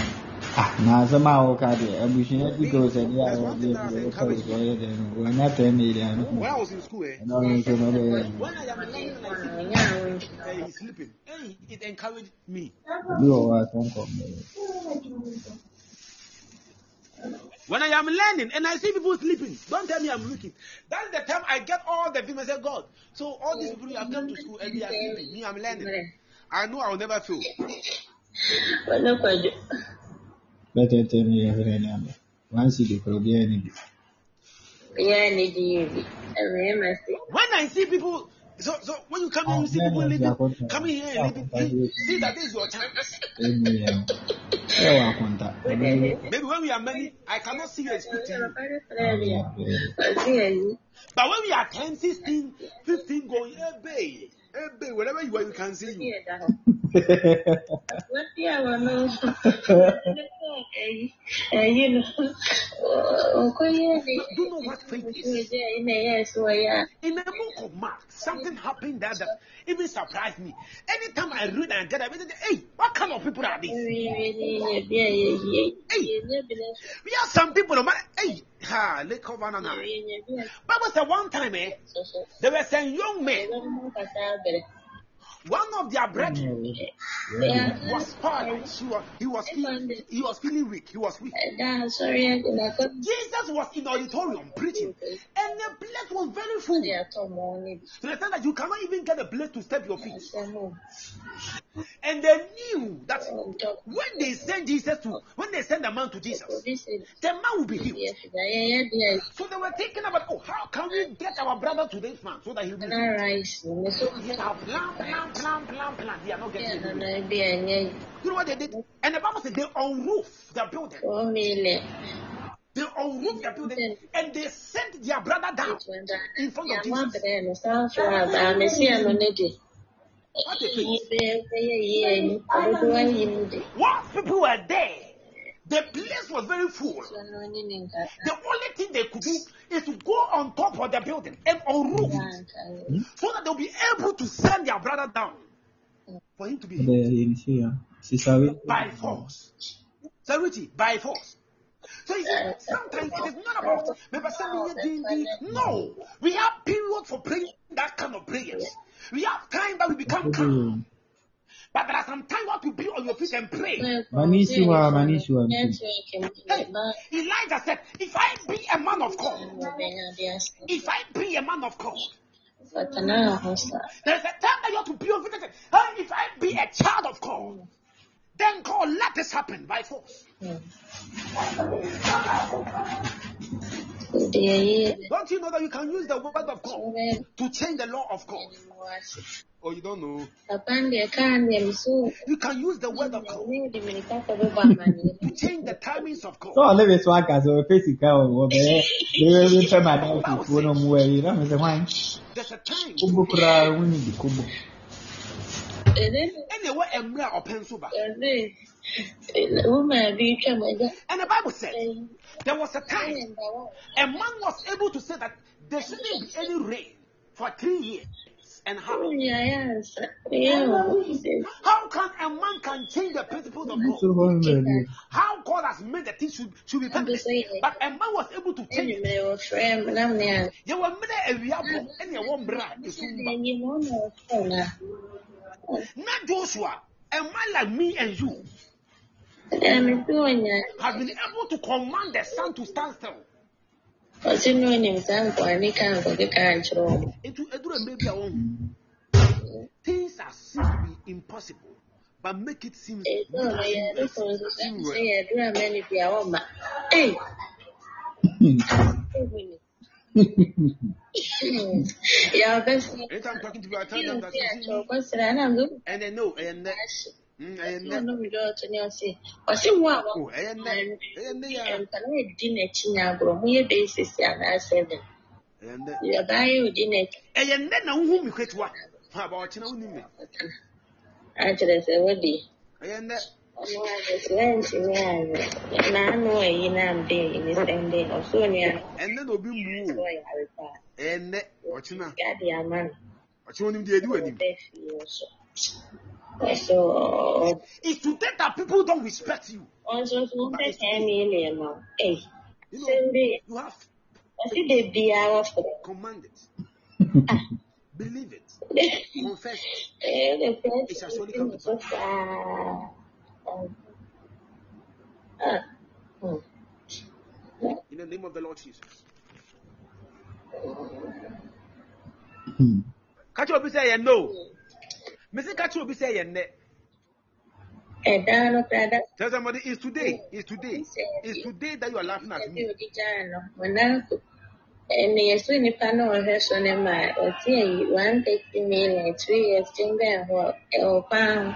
Ah, na asɛm a woka deɛ abusua di ka osɛdeɛ a wɔde abi wɔka ɔyɛ dɛ no wɔanya tɛ media no When I was in school, eh, ɛna ɔno nso no ɔbɛyɛ when I am learning and I see Ono nya wo. people, eh, he's sleeping, eh, it encouraged me. bi wɔ hɔ a sɛnkɔm When I am learning and I see people sleeping, don't tell me I'm looking. That's the time I get all the people and say, God, so all these people who have come to school and they are sleeping. Me, I'm learning. I know I will never fail. Ono kwa jo. bɛtɛtɛ me yɛ hwere ne aba wansi de kora obiara ne bi Ya ni di ye bi. Eme ma se. When I see people, so so when you come here, you see people living, coming here and living. You see that this is your chance. ɛmu yɛ no ɛyɛ wɔ akonta ɛno yɛ Maybe when we are many, I cannot see you and speak to you. Ɔsi But when we are 10, 16, 15 going, hey, babe, hey, babe, wherever you are, you can see you. Ɛda hɔ. Wɔsi a wɔn nso ɛyi ɛyi no ɔkɔyɛ ne Do you know what faith is? ɛdi ɛyi na ɛyɛ ɛsɛ wɔyɛ a In the book of Mark, something happened there that even surprised me. Anytime I read and get it, hey, what kind of people are these? ɛwie ne yɛ bi a yɛyie yɛnyɛ bi na We have some people, no matter, hey, ha, let cover now. ɛwie nyɛ bi a Bible said one time, eh, soso there were some young men, ɛbɛn mu kasa abere one of their brethren was paralyzed. He was, he was, feeling, he was feeling weak. He was weak. ɛda asɔre ɛdi na kɔ Jesus was in the auditorium preaching, and the place was very full. ɛdi atɔ mɔ ne bi To the extent that you cannot even get a place to step your feet. And they knew that when they send Jesus to, when they send the man to Jesus, the man will be healed. yɛ fida yɛyɛ bi a So they were thinking about, oh, how can we get our brother to this man so that he will be healed? ɛna rice ne so They have plan, plan, plan, plan, plan. They are not getting nana bi a You know what they did? And the Bible said they unroofed the building. four million They unroofed the building and they sent their brother down in front of Jesus. abẹrẹ no sanfọ aba mesi ano ne de What a yi faith. bɛyɛ bɛyɛ yi ayi ɔdodo ayi no de Once people were there, the place was very full. so no ne ne nkasa The only thing they could do is to go on top of the building and unroof it nka so that they'll be able to send their brother down for him to be sisawe by force. Charity, by force. So you see, sometimes it is not about. No, we have period for praying that kind of prayers. We have time that we become calm. But there are some time you have to be on your feet and pray. Mani si hɔ a mani si hɔ a network mu Hey, Elijah said, If I be a man of God, bɛnya de ase if I be a man of God, fatana ho sa there's a time that you have to be on feet and "Hey, if I be a child of God, then God let this happen by force. De yɛ Don't you know that you can use the word of God ɔbɛ to change the law of God? mu ase Oh, you don't know. papa deɛ kaa deɛ mi so You can use the word of God ne de mirika kɔ bɛbɔ amaneɛ to change the timings of God. sɛ ɔle bi so aka sɛ ɔpɛ sika wɔ wɔ bɛyɛ bɛyɛ bi pɛ ma dan fufuo no mu ayi na mɛ sɛ hwan There's a time. Pensuba. ɛdɛ woman bi twa mu ɛgya And the Bible said there was a time a man was able to say that there shouldn't be any rain for three years and a half. Nyaya nsa yɛ o How can a man can change the principles of God? How God has made the thing should, should be perfect. But a man was able to change it. Ɛnumere wɔfrɛ mu nam ne a You were made a wiabo and you were bra. ɛnyim wɔn na wɔfrɛ na Not Joshua, a man like me and you ɛmi bi wɔnya have been able to command the sun to stand still. ɔsi ne onim saa nkɔani ka nkɔkeka nkyerɛ wɔn Into a maybe a own. Things are seem to be impossible, but make it seem ɛsɛ ɔno yɛ ɛdɔ kɔn so sɛ seem sɛ well. yɛ ɛdura mɛni bi a wɔma ɛy yɛ ɔbɛsi Anytime I'm talking to you, I tell them that you see me, ɔkɔsira ɛna mo and they know, and they, ahye mm, and ɛsɛ they, ɔno mi dɛ ɔtɔ ne ɔsi ɔsi mu a wɔn oh, and and they, are- nkana edi n'akyi nya agorɔ yɛ bɛyɛ sisi anaa seven and yɛ odi n'akyi and then na who me quit what? How about you know me? akyerɛ sɛ wɔdi And they, ɔno adesrɛ ntumi ayɛ n'ano ayi nam de ayi ne sɛm de ɔso nua and then obi no mu, ɔyare paa and they, what you know, gadi ama no what you want him to do? ɔbɛ fie so ɔso It's to that that people don't respect you. ɔnso so mpɛ ten million ma ɛy You know, sɛm de you have ɔsi de biara wɔfrɛ command it, believe it, confess. it. ɛyɛ de fɛ It shall surely come to so pass. Hmm. In the name of the Lord Jesus. Catch up, say no. Missy catch up, say koraa da Tell somebody it's today. It's today. It's today that you are laughing at me. ɛne yɛso nipa no ɔhwɛ so ne ma ɔte ayi one thirty million two years kyɛn bɛn hɔ ɛwɔ ho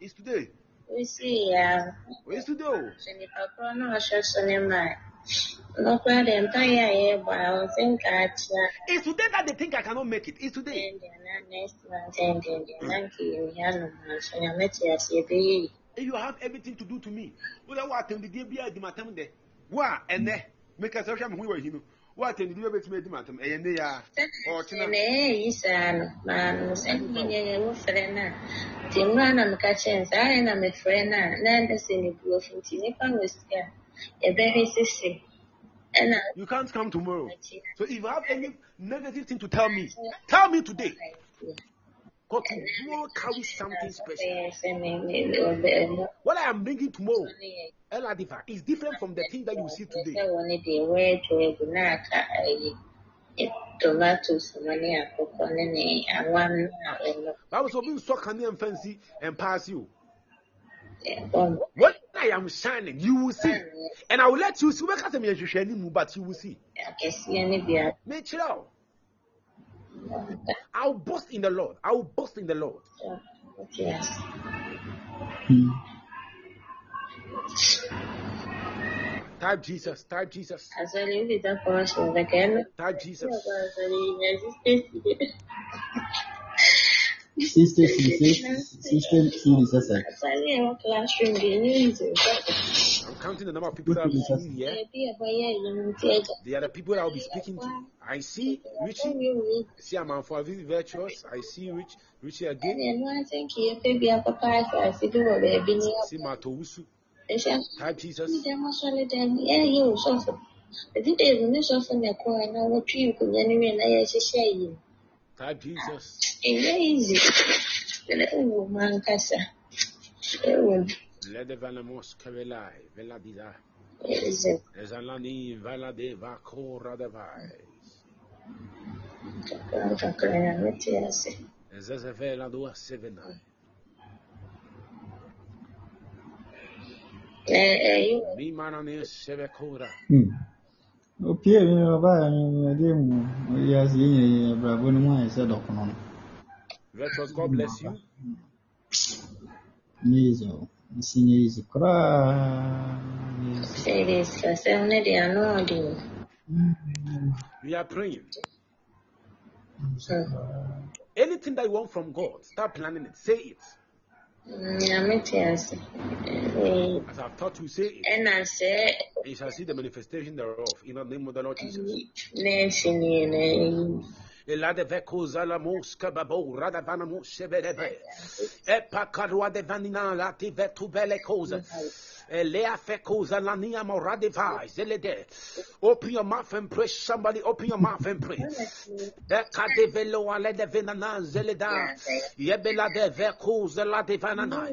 It's today. Wosi ya Where's today? oh? sɛ nipa korɔ no ɔhyɛ so ne ma ɔnokora deɛ mpaeɛ a yɛbɔ a ɔsɛ nka akyea It's today that they think I cannot make it. It's today. ɛndeɛ na next month ɛndeɛ deɛ na nka yɛnhia no ma nso nyame te ase yɛbɛyɛ yi If you have everything to do to me, well, then what attend the day be a dimatam de. Wa and there make us social who were you. What attend the day be to dimatam and they are or na china. ɛyɛyi saa no maa no sɛ nyɛ wofrɛ no a nti mmra na. Meka kyerɛ no saa ayɛ na mefrɛ no a na ɛnɛ sɛ ne buafo nti nnipa wɔ sika yɛbɛhwɛ sese ɛna You can't come tomorrow. So if you have any negative thing to tell me, tell me today. Because tomorrow carries something special. bɛyɛ sɛ me me me ɔbɛ ɛmo What I am bringing tomorrow, ne yɛ Eladiva, is different from the thing that you see sɛ today. wɔ ne deɛ wɔadwa agu na aka ayi ɛ- tomatoes no ne akokɔ ne ne awam no a ɔno That was being so canny and fancy and pass you. ɛbɔ When I am shining, you will see. And I will let you see. Because I'm a but you will see. akɛseɛ ne bi a Nature out. I'll boast in the Lord. I will boast in the Lord. ase Hmm. Type Jesus. Type Jesus. Type Jesus. Sister, sister, sister, series, sir. I'm counting the number of people that I've seen here. The other people that I'll be speaking to. I see Richie. I see Amanfavi Virtuous. I see Rich, Richie again. I see Matowusu. Type Jesus. Type Jesus. Type Jesus. Ledevenemus kevelai veladida. Ezalani velade vakora devai. Ezezeve la dua sevenai. Mi manane sevekura. O pie ni baba ni de mu ya si ni bravo ni mo ese dokono. Let us God bless you. Nizo. Easy o nsi nyɛ easy koraa nyɛ easy. Sɛ sikasɛm no deɛ ano ɔden. We are praying. Hmm. Anything that you want from God, start planning it. Say it. Nyame te ase. Ɛɛ, As I've taught you, say it. Ɛna sɛ And you shall see the manifestation thereof in the name of the Lord Jesus. Nɛɛse nie na ɛyi. Elade veko zala moska babo rada vana mo shebelebe. Epakarua de vanina la ti vetu vele koza. Elea fekoza la nia morade vai zelede. Open your mouth and pray. Somebody open your mouth and pray. Eka de velo ale de venana zeleda. Yebela de veko zela de vanana.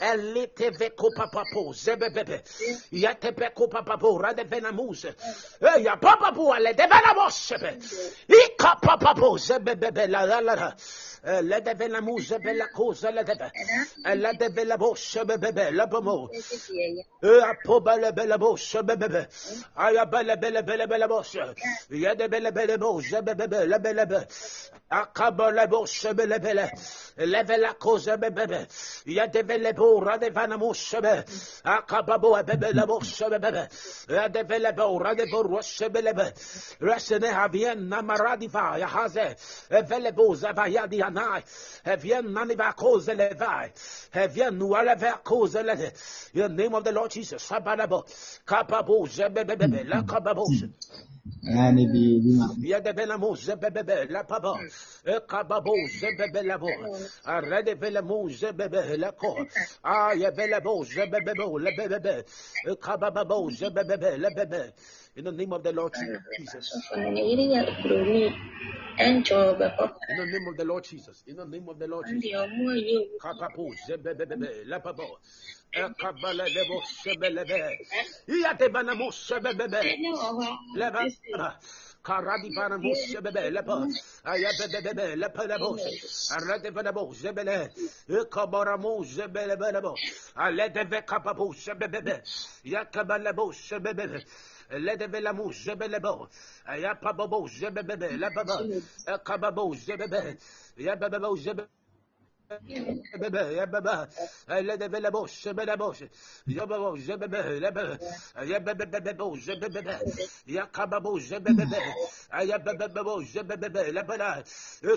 Elite veko papapo zebebebe. Yete veko papapo rade venamuse. Eya papapo ale de venamosebe. Ika papapo zebebebe la la la la. La de venamuse bella cosa la de. La de vela boshe bebebe la pomo. Apobele bele boshe bebebe. Aya bele bele bele bele boshe. Yede bele bele boshe bebebe la bele be. Akabele boshe bele bele. Leve la cosa bebebe. Yede bele bora de vanamoshe be. Akababo bebe la boshe bebebe. Yede bele bora de boroshe bele be. Resene havien namaradi va ya haze. Vele boza va yadi anai. Evien nani va cause le vai. Evien nuale va cause. In the name of the Lord Jesus. Sabalabo. Kapabo zebebebe mm, mm, la kababo. Mm. bi ma Yadebelamo zebebebe la paba. Ekababo zebebe la bo. Aredebelamo zebebe la ko. Ayebelabo zebebebo la bebebe. Ekababo zebebebe la bebe. In the name of the Lord Jesus. Sɔfo no ne yere yɛ buroni. Ɛnkyɛ ɔbɛkɔ. In the name of the Lord Jesus. In the name of the Lord Jesus. Lebo sebelebe. Leba. Karadi lepa. Aya lepa lebo. Arade. Alede ve kapabo. Yakabale. Lede ve la mo zebele bo. Aya pababo zebebe lepa bo. Ekababo zebebe. Ya bebe bo zebebe. bebe, ya baba, le de la bouche, be la bouche, ya baba, je bebe, la bebe, ya bebe, bebe, bo, je bebe, ya kababo, je bebe, ya bebe, bo, je bebe, la bala, e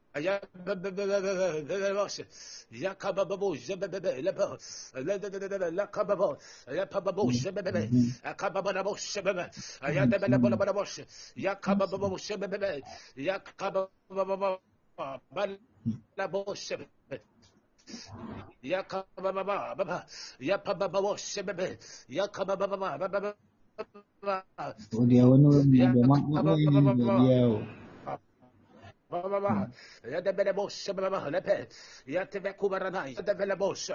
Yakababo, zebebebe, lebo, lakababo, yapababo, zebebebe, akababo, zebebe, ayadebelebo, yakababo, zebebebe, yakababo, balabo, zebebe. Yakababa, baba, yapababo, zebebe, yakababa, baba, Wodeɛ wo ne wo nya deɛ ma woyɛ ne baabiara o. baba, yadebelebo, zebebe, lepe, yatevekubarana, yadebelebo, zebebe. Yadabelebos, Yatavakubaranis, Yadavelebos.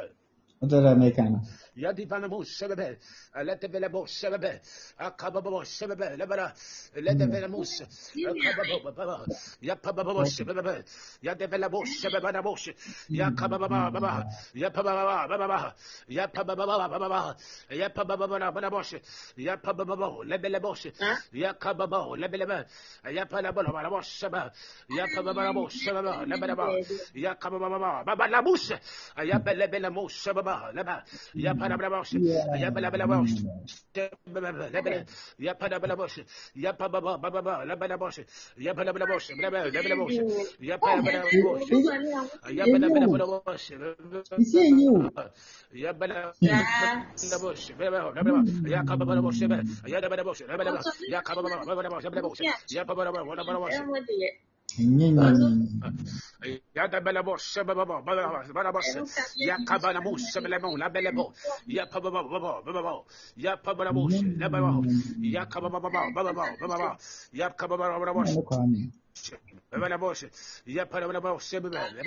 No. Yadivanamo Sebebe, Letevelebo Sebebe, Akababo Sebebe, Lebara, Letevelamos, Akababo, Yapababo Sebebe, Yadevelabo Sebebanabos, Yakababa Baba, Yapababa Baba, Yapababa Baba, Yapababa Banabos, Yapababo, Lebelebos, Yakababo, Lebelebe, Yapalabo Seba, Yapababo Seba, Lebeleba, Yakababa, Baba Labus, Yapelebelamos Seba, Leba, Yapanabrabos, Yapalabos, Yapanabrabos, Yapababa, Baba, Labanabos, Yapanabrabos, Lebelebos, Yapanabrabos, Yapanabrabos, Isi enyi o. Yabalabos, Yakababos, Yadabalabos, Yakababos, Yakababos, ɛho deɛ Enye nyinaa. Yadabalabos, Balabos, Yakabanamos, Sebelemon, Labelebo, Yapababo, Bababo, Yapabarabos, Lababo, Yakababa, Bababo, Bababo, Yakababos, Bella bosche, la les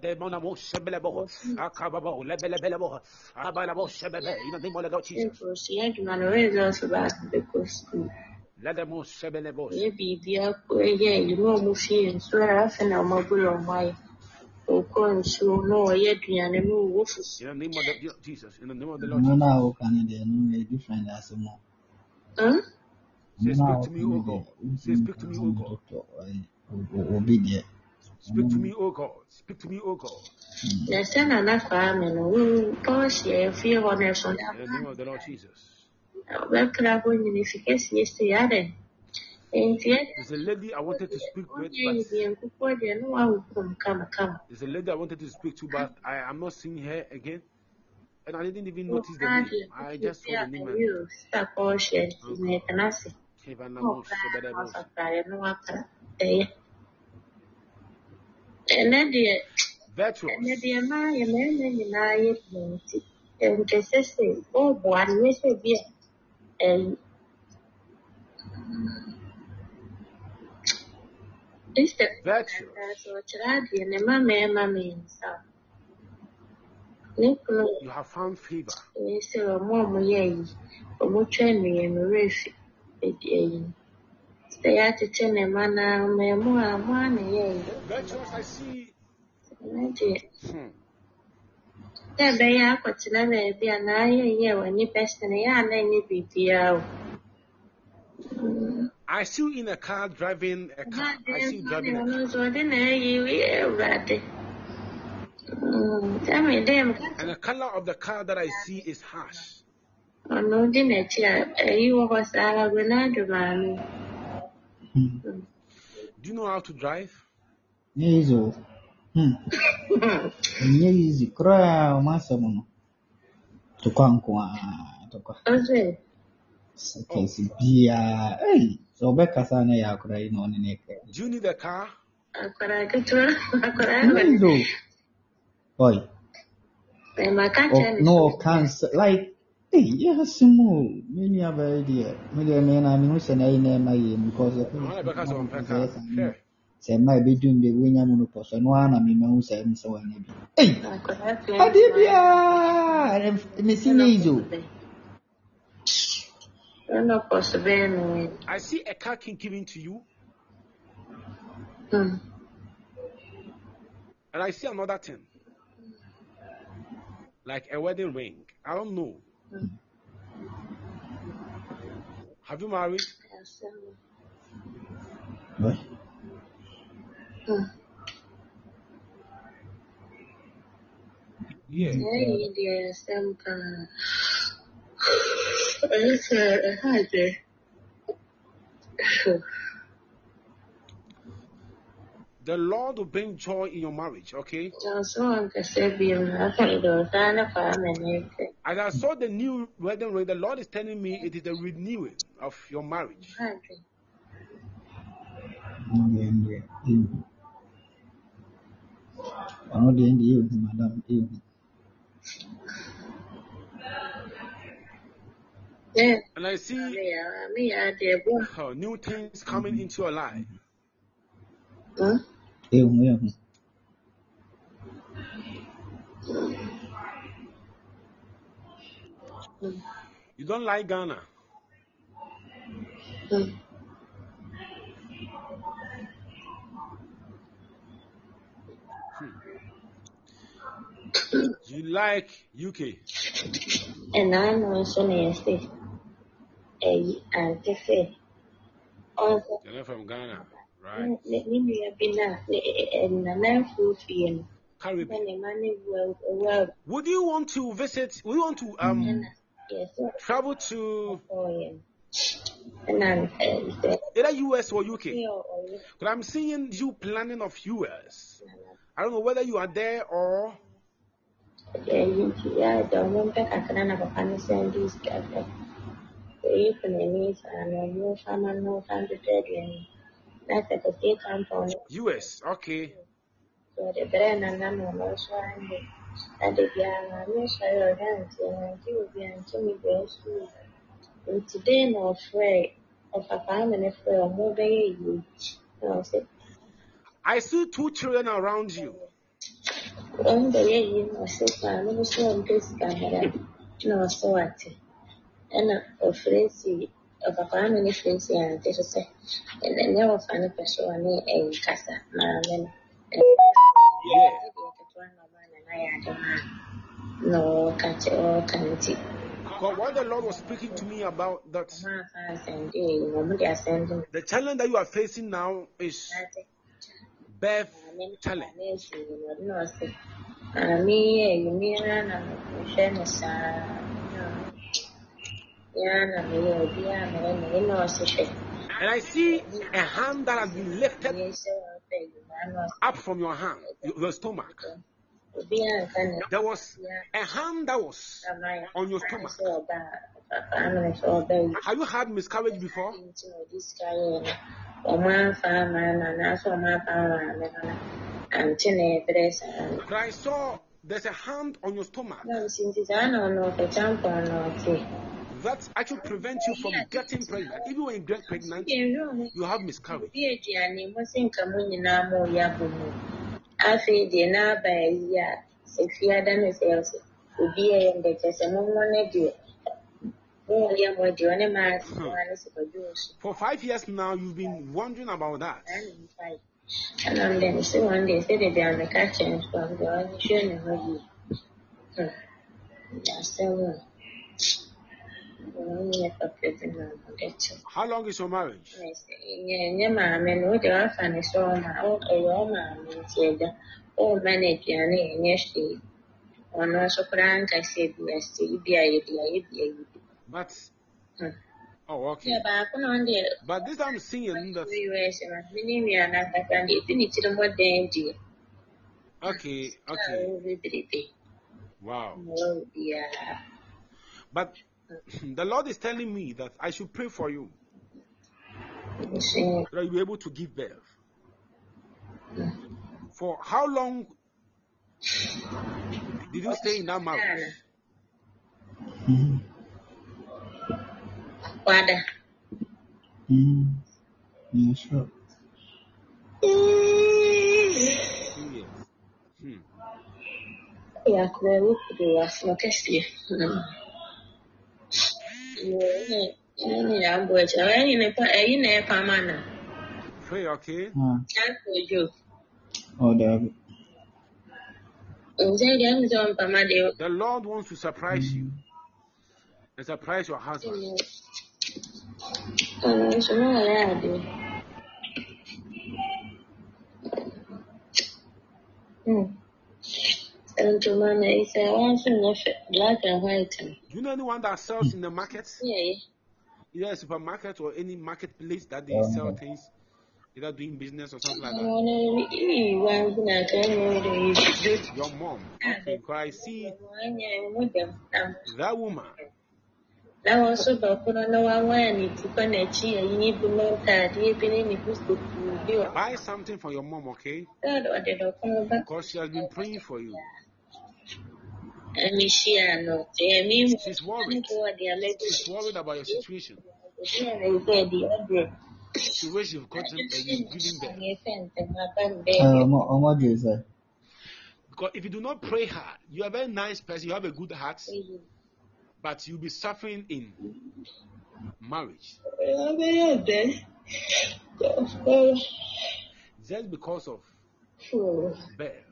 des shebele bo, akaba bo, lebele bele bo, abala bo shebele, in the name of God Jesus. Siento una novela sobre the Ladamo shebele bo. Yebi dia kweye ilimo mushi nsura afena mabulo mai. Okon su no yedu yane mu wofusu. In the name of the, Jesus, in the name of the Lord. Mwana okane de no yedu friend asemo. Huh? Say speak to me, O God. Say speak to me, O God. Obedient. Mm. Speak to me, O God. na sɛ nana kwame no wo pɔɔhyɛ fie hɔ no ɛso In the name of the Lord Jesus. ɔbɛkra hɔ nyina fi kɛseɛ si adɛn nti There's a lady I wanted to speak with, but deɛ nkukuo deɛ ne wahokom kamakama there's a lady I wanted to speak to, but I am not seeing her again. And I didn't even notice the name. I just saw the name. and- o sista pɔɔhyɛ nti na yɛtena ase Kevanamos, ɔkaa na Sebelebos. wasapraeɛ no waka ɛyɛ ɛnɛ deɛ ɛnɛ deɛ maa yɛ mmarima nyinaa yɛ dua nti nkɛ sɛ sɛ ɔɔboa no nyɛ sɛ bi a ɛyi Esther Virtuous. ɔkyerɛ adeɛ ne mma mmarima mmiɛnsa ne kunu You have found favor. sɛ ɔmo a ɔmo yɛ ayi ɔmo twa mmienu refi edi ayi sɛ yɛatete ne mma na mmaamua mo a na yɛ ayi Virtuous, I see. ɛno deɛ Hmm. sɛ ɛbɛyɛ akɔtena baabi a n'ayɛyɛ wɔ nipa sɛ no yɛ a na ɛnyɛ biribiara o Mm. I see you in a car driving a car. I see you driving a ɔno car. nso ɔde na ayi yɛ awurade Mm, sɛ mede m And the color of the car that I see is harsh. Hmm. Do you know how to drive? Nyɛ easy o. Hmm. Nyɛ easy koraa ɔmo asɛm no. Tokwa nko ara tokwa. Ɔsɛ Kɛse biara. Ei sɛ ɔbɛkasa na yɛ akora yi na ɔne ne kɛ. Do you need a car? akwadaa ketewa akwadaa Nyɛ wɔ easy o. Ɔy. ɛma ka Ɔ- kyerɛ na no ɔka nsɛ like ei yɛ asɛm o me nua bɛyɛ deɛ me deɛ me na mehu sɛ na ɛyi na ɛma yɛ mu because yɛpɛ I want to back on sɛ car. ɛyɛ saa no Sure. sɛ mma ɛbɛdu mu deɛ wonya mu no pɔ so ɛno ara na memahu sɛ ɛne sɛ wɔanya bi ei akwadaa fɛ adeɛ biara mesi nyɛ easy o ɛna kɔ so bɛyɛ no I see a car king giving to you, Hmm. and I see another thing. Like a wedding ring. I don't know. Have you married? Ɔy. Hmm. Yeah. ɛyɛ deɛ asɛm paa ɛyɛ sɛ ɛha de The Lord will bring joy in your marriage, okay? ɔso ankasa bio afei de ɔsaa ne kwaa ma ne fɛ As I saw the new wedding ring, the Lord is telling me it is the renewing of your marriage. Ade. ɔno deɛ ndeɛ ɛhu ɔno deɛ ndeɛ ɛhu madam ɛhu Yeah. And I see Me ya, me ya de bo. new things coming into your life. Hmm? Ɛhu ɛhu You don't like Ghana. Hmm. You like UK. And I know so ne say. Eh, ante fe. Also, You're not from Ghana, right? Caribbean. ne ma ne wo wo Would you want to visit? Would you want to um yes travel to for him. And I'm eh either US or UK? say or or But I'm seeing you planning of US. I don't know whether you are there or you ya da mun ta kakana na papa ne send this cafe. For ne ni sa no mo fama no kan de de. That's a state compound. US. Okay. So the brand and I'm also and and the piano, I'm sure dance and you be and to me go school. And today no afraid of a family for a more day. No, say, I see two children around you. one day you know, say, I'm going to show this camera. No, so what? And a frenzy of a family frenzy and they say, and then never find a person in casa, man. Yeah. No, catch all kinds of Because what the Lord was speaking to me about that? The challenge that you are facing now is birth challenge. And I see a hand that has been lifted Yɛ sɛ ɔpɛ yuma na ɔse up from your hand, your stomach. obiara nka ne There was a hand that was on your stomach. Sɛ ɔba papa amene sɛ ɔba yi. Have you had miscarriage before? nti na ɔde sika yɛɛ no ɔmo amfa ama no anaasɛ ɔmo amfa ama me no no ante na ɛbrɛ saa no But I saw there's a hand on your stomach na nsi nti saa na ɔno ɔkɛkya mpɔn na ɔte that actually prevents you from getting pregnant. Even when you get pregnant, you have miscarriage. obi aduane mo se nka mo nyinaa ma ɔyɛ abɔ mu afei deɛ n'aba ayi a sɛ no sɛ ɔsɛ obi ɛyɛ ndɛkyɛ sɛ mo mo no deɛ mo wɔyɛ mo deɛ ɔne maa ase mo ano sɛ ɔdwo nso For five years now, you've been wondering about that. saa na mfa yi ɛna m dɛ sɛ wɔn deɛ sɛ de bi a meka kyerɛ deɛ ɔne hwɛ ne ho yie Hmm. asɛm a ɔno yɛ papa bi na ɔde kyɛ How long is your marriage? nyɛ nyɛ maame no wode wafa ne sɛ ɔma ɔ- ɛyɛ ɔmaame nti agya ɔɔma no aduane a ɛnyɛ hwee ɔno nso koraa nkasa bi ase bi a yɛde ayɛ bi ayɛ bi But Hmm. oh okay. yɛ baako na ɔno deɛ But this I'm seeing that ɔwɔ us no me ne nua no akasa no ebi ne tiri mmɔden deɛ okay, okay. Wow. biara But the Lord is telling me that I should pray for you nso that you'll be able to give birth. For how long did you stay in that marriage? Mhm. kwada Mhm. Yeah, sure. Two years. Hmm. yɛakora wokuru asono kɛseɛ ɛne ne yɛabɔ akyi ɛyi ne pa ɛyi na ɛpam ana Pray, okay? Ah, kyakɔ dwo oh, David. nkyɛ deɛ ɛmu sɛ ɔmpama deɛ The Lord wants to surprise you and surprise your husband. ɔno nso na ɔyɛ adeɛ ntoma no ɛyi sɛ wɔnso nyɛ fɛ black and white Do you know anyone that sells in the market? yɛyɛ Either a supermarket or any marketplace that they sell things, either doing business or something like that? ɔno ii wangu na aka ɛnyɛ ɔde yi Your mom. Okay, because I see mu that woman. na wɔn nso baako no na wɔawaa ne kɔ n'akyi ayi bi no ntaadeɛ bi ne ne bi wɔ Buy something for your mom, okay? sɛ ɔde ɔde ba Because she has been praying for you no ɛyɛ me hu She's worried. nso ɔde alɛgye She's worried about your situation. obi a na yi sɛ ɛde ɔde The way you've gotten eh, and you've given birth. ɛnyɛ fɛ ntɛm aba ne bɛɛbi Omo- Omo Joe, sir. Because if you do not pray hard, you're a very nice person, you have a good heart, but you'll be suffering in marriage ɔbɛyɛ dɛ just because of birth.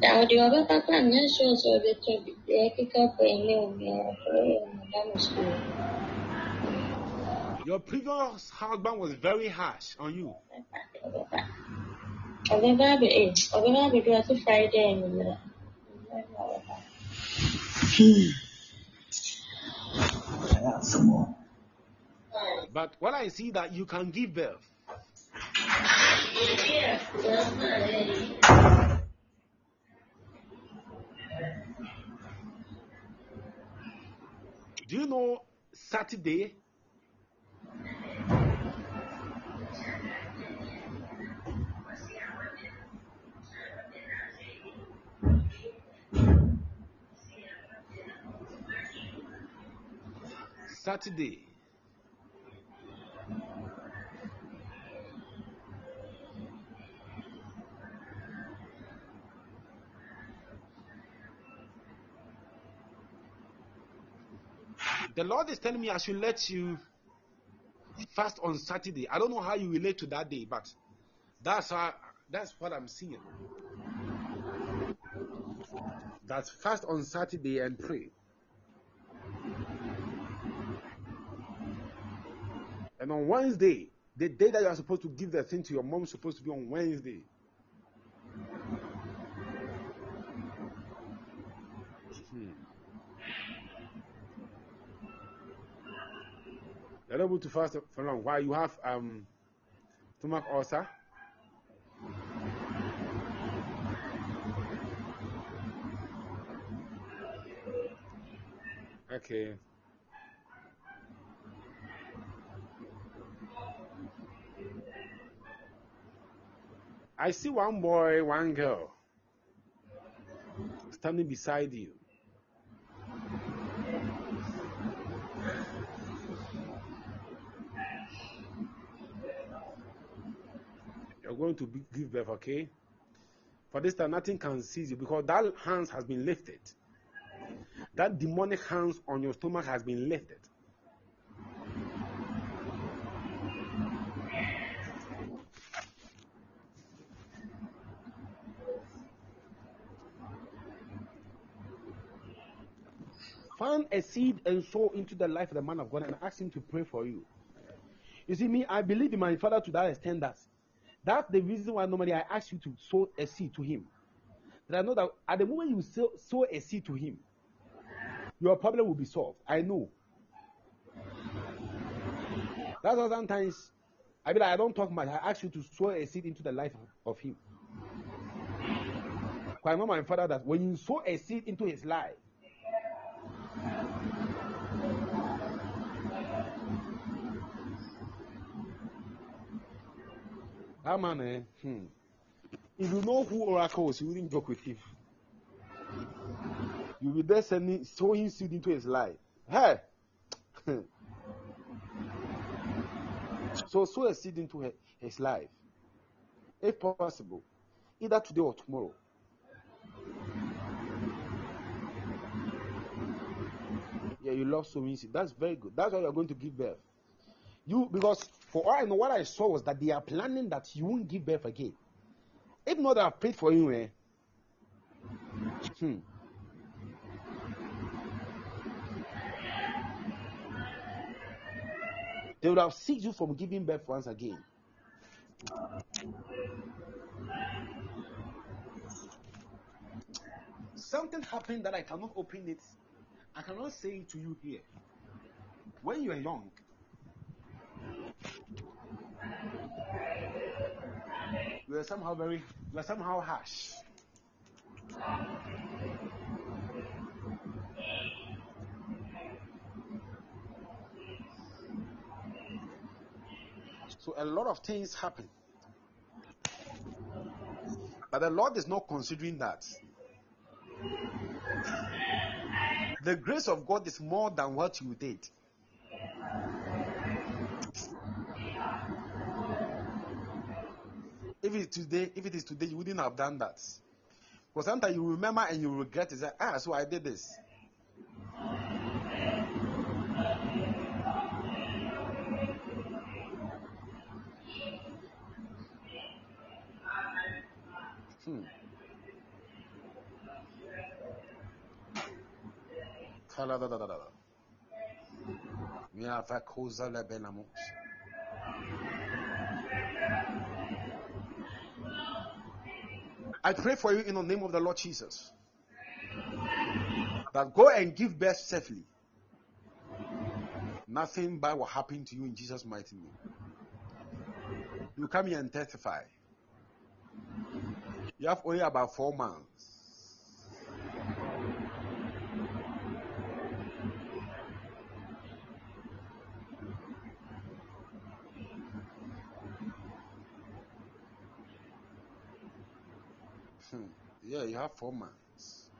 Na ɔde ɔbɛba kora nyɛ sure sɛ ɔbɛtɔ bi deɛ ɛkeka kɔ ɛnyɛ omiara ɔyɛ ɔmada no sukuu Your previous husband was very harsh on you. ɔbɛba abɛ ee ɔbɛba abɛdu ase friday anwummerɛ Yeah, some more. But what I see that you can give birth. Do you know Saturday? Saturday. The Lord is telling me I should let you fast on Saturday. I don't know how you relate to that day, but that's how that's what I'm seeing. That's fast on Saturday and pray. And on Wednesday, the day that you are supposed to give the thing to your mom is supposed to be on Wednesday. You're able to fast for long. Why you have um stomach ulcer? Okay. I see one boy, one girl standing beside you. You're going to be, give birth, okay? For this time, nothing can seize you because that hands has been lifted. That demonic hands on your stomach has been lifted. Find a seed and sow into the life of the man of God and ask him to pray for you. You see, me, I believe in my father to that extent that That's the reason why normally I ask you to sow a seed to him. That I know that at the moment you sow, sow a seed to him, your problem will be solved. I know. That's why sometimes I be like, I don't talk much. I ask you to sow a seed into the life of, him. I know my father that when you sow a seed into his life, that man, eh, hmm, if you know who Oracle is, you wouldn't joke with him. You'll be there sending, sowing seed into his life. Hey! so sow a seed into his life. If possible, either today or tomorrow. Yeah, you love sowing seed. That's very good. That's why you're going to give birth. You because for all I know, what I saw was that they are planning that you won't give birth again. If not, I've prayed for you, eh? Hmm. They would have seized you from giving birth once again. Something happened that I cannot open it. I cannot say it to you here. When you are young, you are somehow very, you are somehow harsh. So a lot of things happen. But the Lord is not considering that. The grace of God is more than what you did. If it is today, if it is today, you wouldn't have done that. Because sometimes you remember and you regret it. Say, ah, so I did this. Hmm. I pray for you in the name of the Lord Jesus that go and give birth safely. Nothing bad will happen to you in Jesus' mighty name. You come here and testify. You have only about four months. Yeah, you have four months.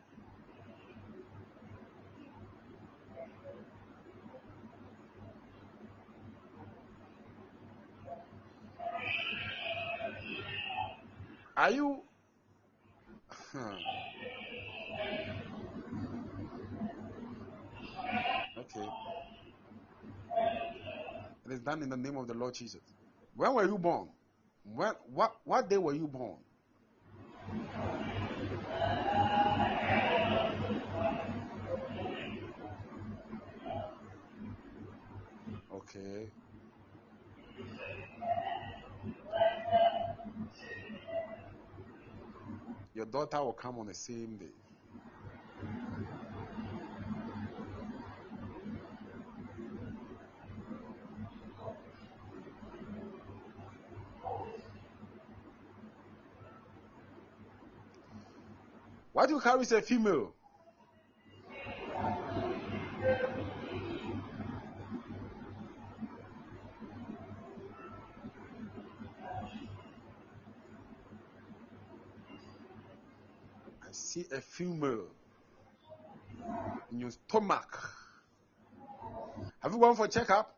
Are you? Okay. It is done in the name of the Lord Jesus. When were you born? When? What? What day were you born? Okay. Your daughter will come on the same day. What you carry is a female. I see a female in your stomach. Have you gone for checkup?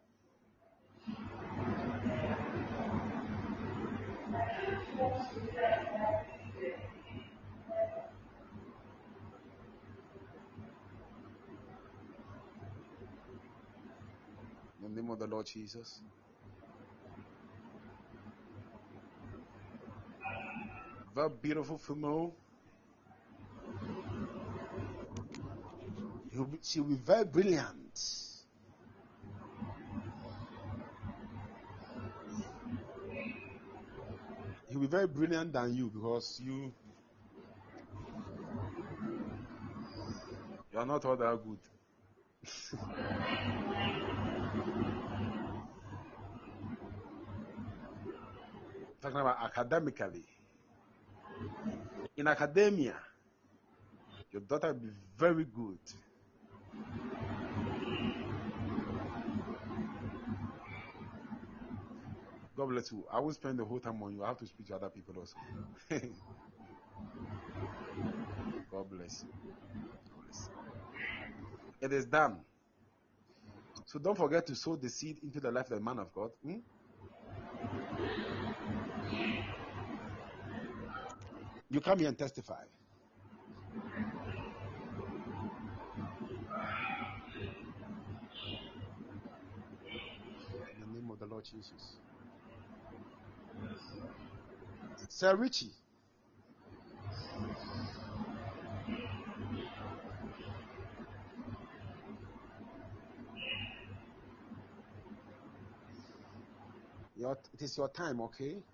In the name of the Lord Jesus. Very beautiful female. He'll be, she'll be very brilliant. he'll be very brilliant than you because you you are not all that good. Talking about academically. In academia, your daughter will be very good. God bless you. I will spend the whole time on you. I have to speak to other people also. God bless you. It is done. So don't forget to sow the seed into the life of the man of God. hmm? You come here and testify. In the name of the Lord Jesus. Sir Richie. Your, it is your time, okay?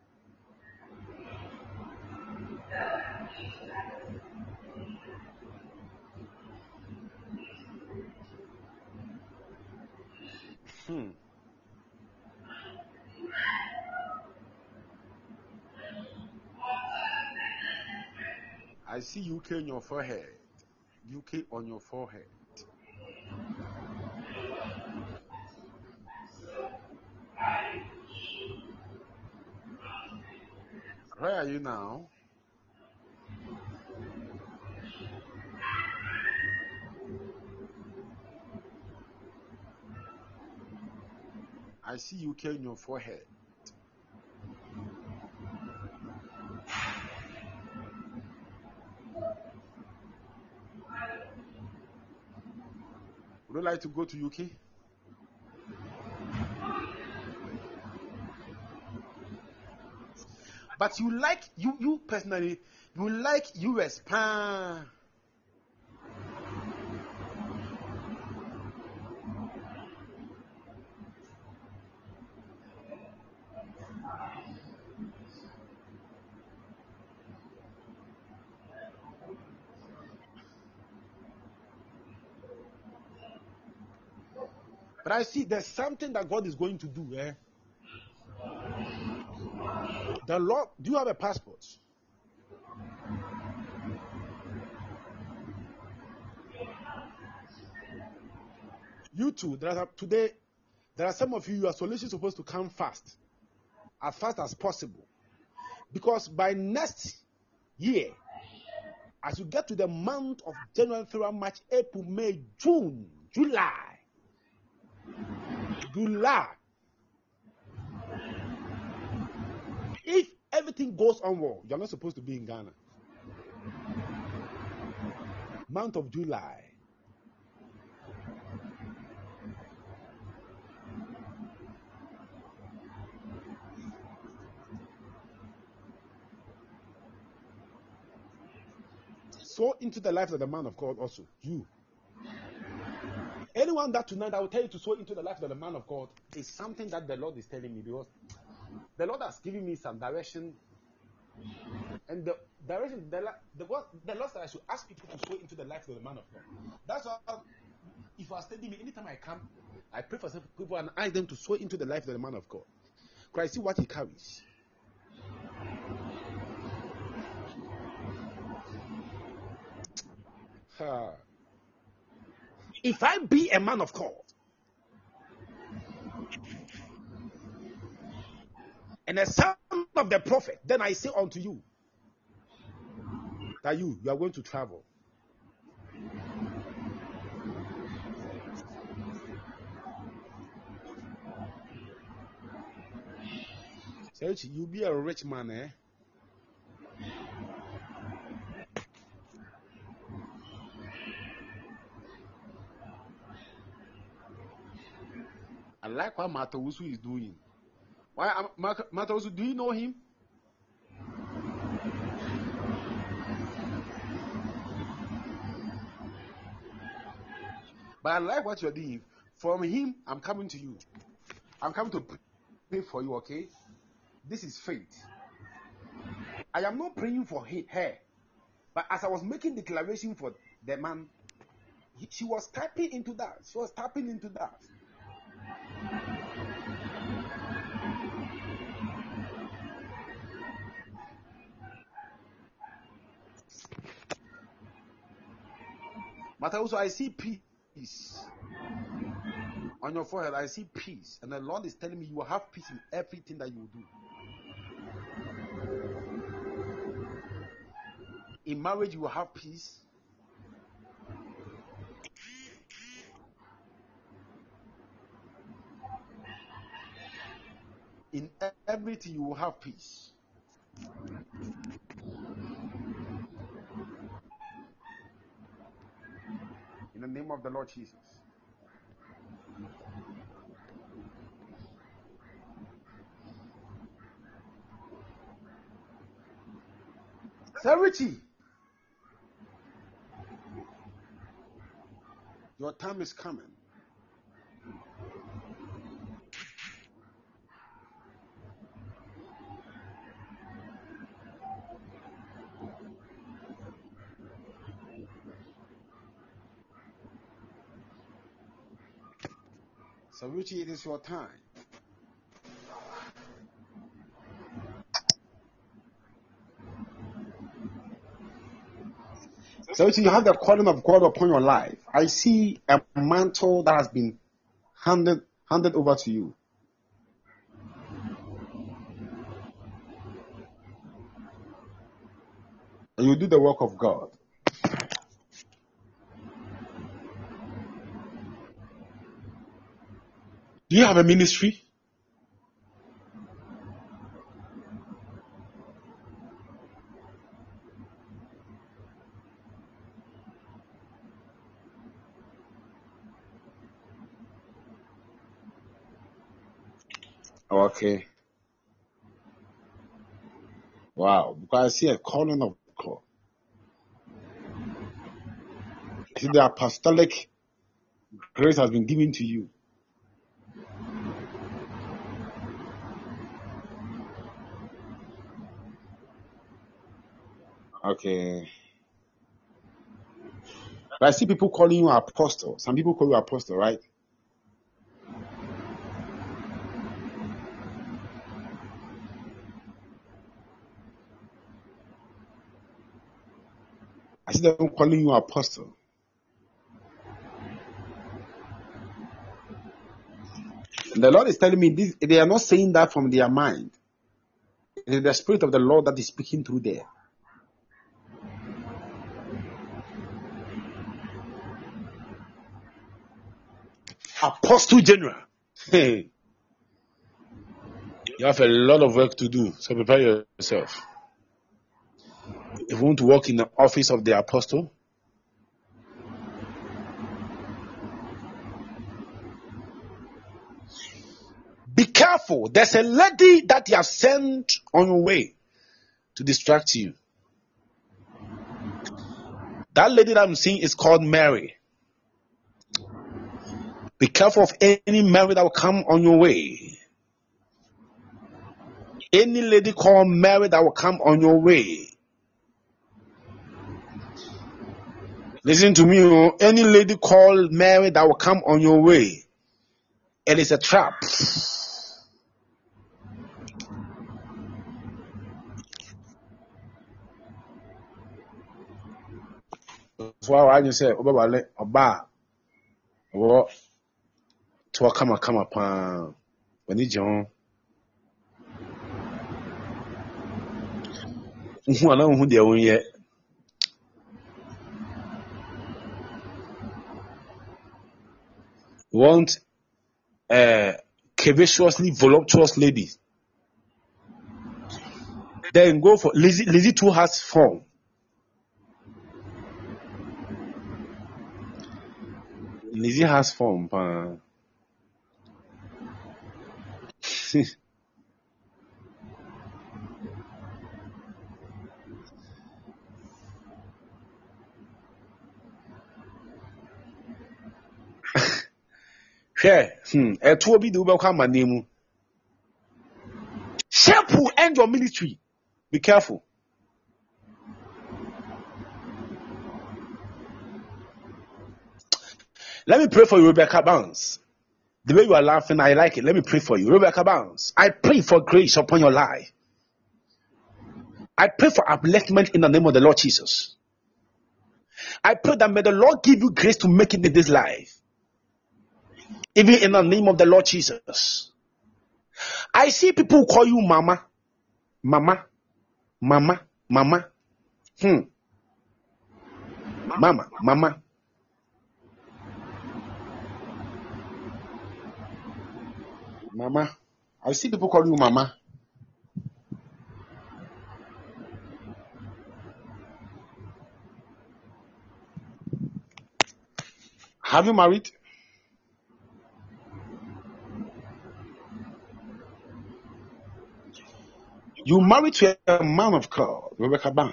Hmm. I see UK on your forehead. UK on your forehead. Where are you now? I see UK on your forehead. Would you like to go to UK? But you like you you personally you like US pan. I see there's something that God is going to do. Eh? The Lord, do you have a passport? You too. There are today. There are some of you. Your solution is supposed to come fast, as fast as possible, because by next year, as you get to the month of January, February, March, April, May, June, July, July. If everything goes on well, you're not supposed to be in Ghana. Month of July. So into the life of the man of God also. You. Anyone that tonight I will tell you to sow into the life of the man of God is something that the Lord is telling me because the Lord has given me some direction. And the direction, the, the, the Lord said I should ask people to sow into the life of the man of God. That's why, if you are studying me, anytime I come, I pray for some people and ask them to sow into the life of the man of God. I see what he carries. Ha. If I be a man of God, and a son of the prophet, then I say unto you that you you are going to travel. Say, you be a rich man, eh? I like what Matawusu is doing. Why, uh, Mat- Matawusu, do you know him? But I like what you're doing. From him, I'm coming to you. I'm coming to pray for you, okay? This is faith. I am not praying for he- her, but as I was making declaration for the man, he, she was tapping into that. She was tapping into that. But also, I see peace on your forehead. I see peace, and the Lord is telling me you will have peace in everything that you do. In marriage, you will have peace. In everything, you will have peace. In the name of the Lord Jesus. Richie, your time is coming. Sir Richie, it is your time. So you have the calling of God upon your life. I see a mantle that has been handed handed over to you. And you do the work of God. Do you have a ministry? Oh, okay. Wow. Because I see a calling of God. See the apostolic grace has been given to you. Okay. But I see people calling you apostle. Some people call you apostle, right? I see them calling you apostle. And the Lord is telling me this, they are not saying that from their mind. It is the Spirit of the Lord that is speaking through there. Apostle General. You have a lot of work to do, so prepare yourself. If you want to work in the office of the apostle, be careful. There's a lady that you have sent on your way to distract you. That lady that I'm seeing is called Mary. Be careful of any Mary that will come on your way. Any lady called Mary that will come on your way. Listen to me, oh. any lady called Mary that will come on your way. It is a trap. So I you say, Obawale, Oba, Obo, to kama kama pa, when you John, who are not who they own yet. Want a curvaceously voluptuous lady. Then go for Lizzie. Lizzie too has form. Lizzie has form. sí. hwɛ hmm, ɛtoɔ bi de wobɛkɔ amanneɛ mu. Shepu end your military. Be careful. Let me pray for you rebecca bounce The way you are laughing, I like it. Let me pray for you, Rebecca Bounce. I pray for grace upon your life. I pray for upliftment in the name of the Lord Jesus. I pray that may the Lord give you grace to make it in this life. Even in the name of the Lord Jesus. I see people call you mama, mama, mama, mama. Hmm. Mama, mama. Mama. I see people call you mama. Have you married? You married to a man of God, Rebecca Ban.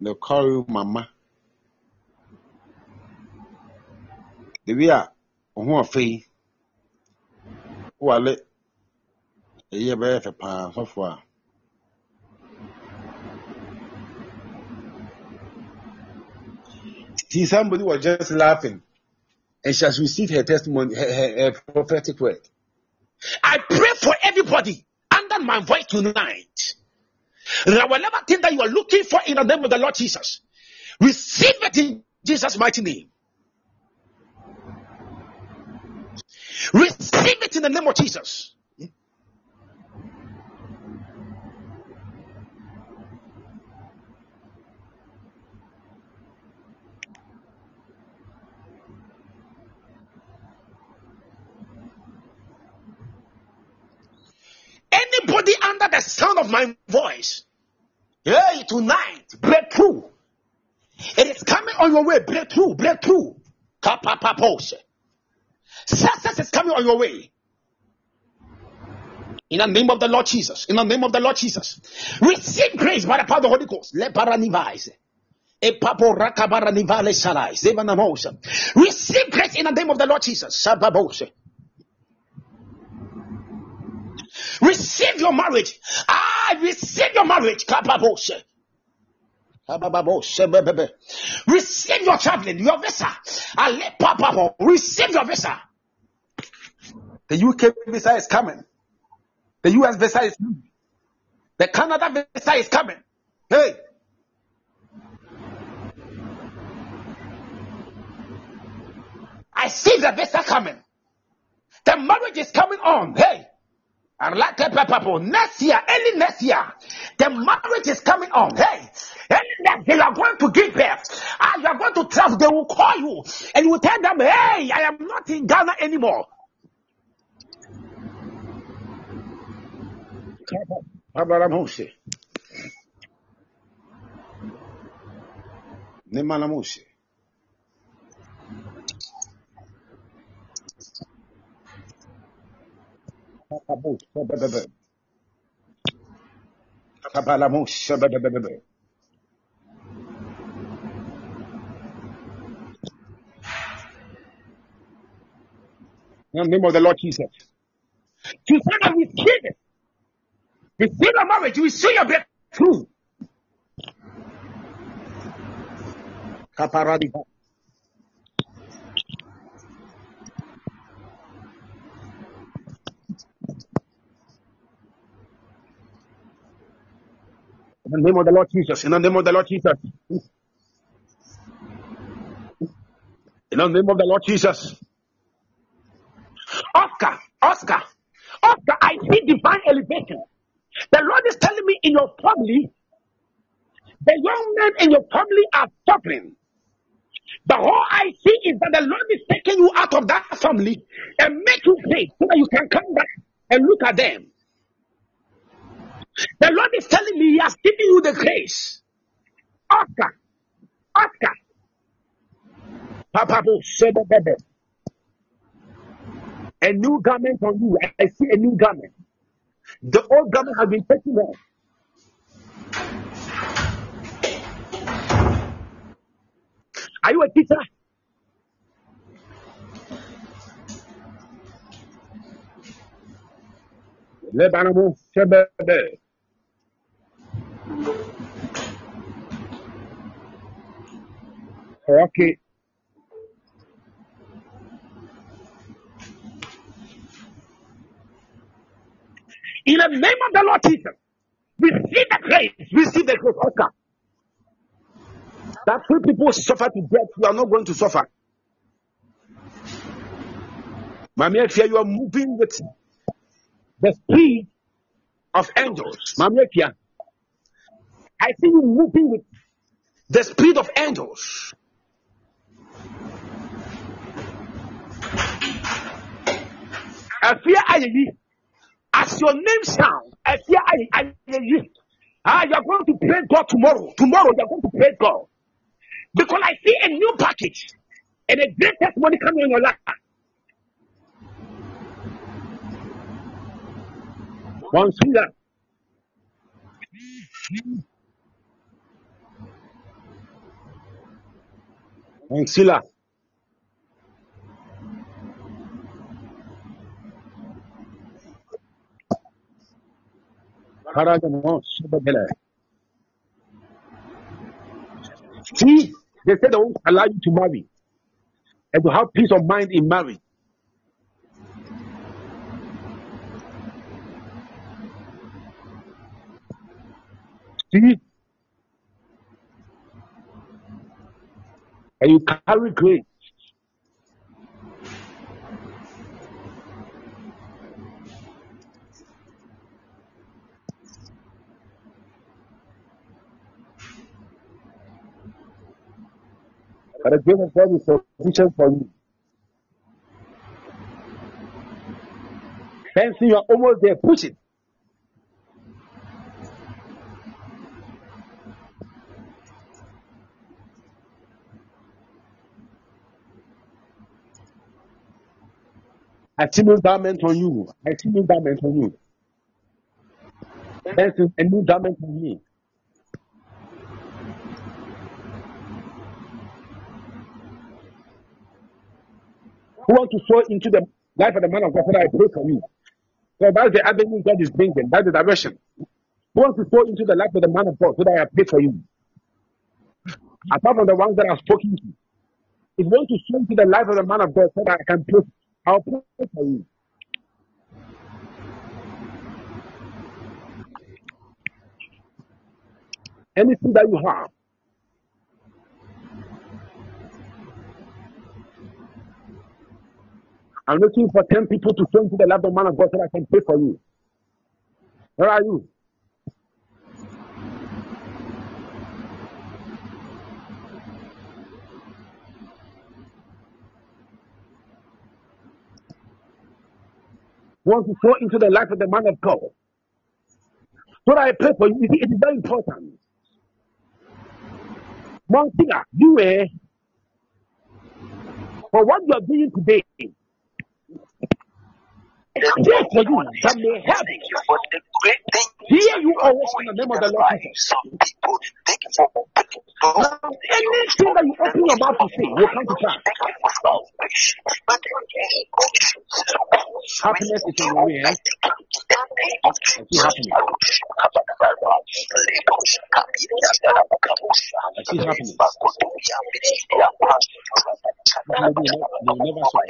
They call you mama. A ɔho yi, wale ɛyɛ bɛyɛ fɛ paa sɔfo a. See, somebody was just laughing and she has received her testimony, her, her, her prophetic word. I pray for everybody under my voice tonight. That whatever thing that you are looking for in the name of the Lord Jesus, receive it in Jesus' mighty name. Receive it in the name of Jesus. Anybody under the sound of my voice, hey, tonight, breakthrough. It is coming on your way. Breakthrough, breakthrough. Kapapapose. Success is coming on your way. In the name of the Lord Jesus. In the name of the Lord Jesus. Receive grace by the power of the Holy Ghost. Receive grace in the name of the Lord Jesus. Receive your marriage. I receive your marriage. Receive your traveling, your visa. Receive your visa. The UK visa is coming. The US visa is coming. The Canada visa is coming. Hey. I see the visa coming. The marriage is coming on. Hey. Arlatepepapo. Next year, early next year, the marriage is coming on. Hey, early next year, you are going to give birth. Ah, you are going to travel. They will call you and you will tell them, hey, I am not in Ghana anymore. Bebebe. Papalamose, bebebebe. In the name of the Lord Jesus. To that we receive it. Receive your marriage. We see your breakthrough. Kaparadiba. In the name of the Lord Jesus. In the name of the Lord Jesus. In the name of the Lord Jesus. Oscar, Oscar, Oscar, I see divine elevation. The Lord is telling me in your family, the young men in your family are suffering. But all I see is that the Lord is taking you out of that family and make you great so that you can come back and look at them. The Lord is telling me He has given you the grace. Oscar, Oscar, Papa, a new garment on you. I see a new garment. The old garment has been taken off. Are you a teacher? Okay. In the name of the Lord Jesus, receive the grace. Receive the grace, Oscar. That when people suffer to death, you are not going to suffer. Mami Efia, you are moving with the speed of angels. Efia, I see you moving with the speed of angels. Efia Ayeyi, as your name sounds, Efia Aye- Ayeyi, ah, you are going to praise God tomorrow. Tomorrow you are going to praise God because I see a new package and a great testimony coming on your life. One finger. One sila. Karagamo, See, they said they won't allow you to marry and to have peace of mind in marriage. See, and you carry grace. And the grace of God is sufficient for you. Fencing, you are almost there. Push it. I see new garment on you. I see new garment on you. Fencing, a new garment on me. Who want to sow into the life of the man of God? Father, I pray for you. So that's the avenue God is bringing. That's the direction. Who wants to sow into the life of the man of God? So that I pray for you. Apart from the ones that I've spoken to. If you want to sow into the life of the man of God, so that I can pray, I'll pray for you. Anything that you have, I'm looking for 10 people to sow into the life of the man of God so that I can pray for you. Where are you? Want to sow into the life of the man of God? So that I pray for you. It is very important. One thing, you eh, for what you are doing today, there for you that may help. Here you are in the name of the Lord Jesus. Now, anything that you open your mouth to say will come to pass. Happiness is in your way, eh? I see happiness. I see happiness. You never saw.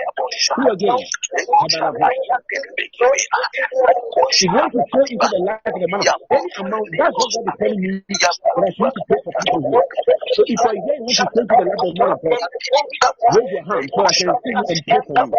Who again? Kabbalah. If you want to sow the life of the man, any amount, that's what God is telling you. That I should to pray for people here. So if you are here, you to into the man of God, raise your hand so I can see you and pray for you.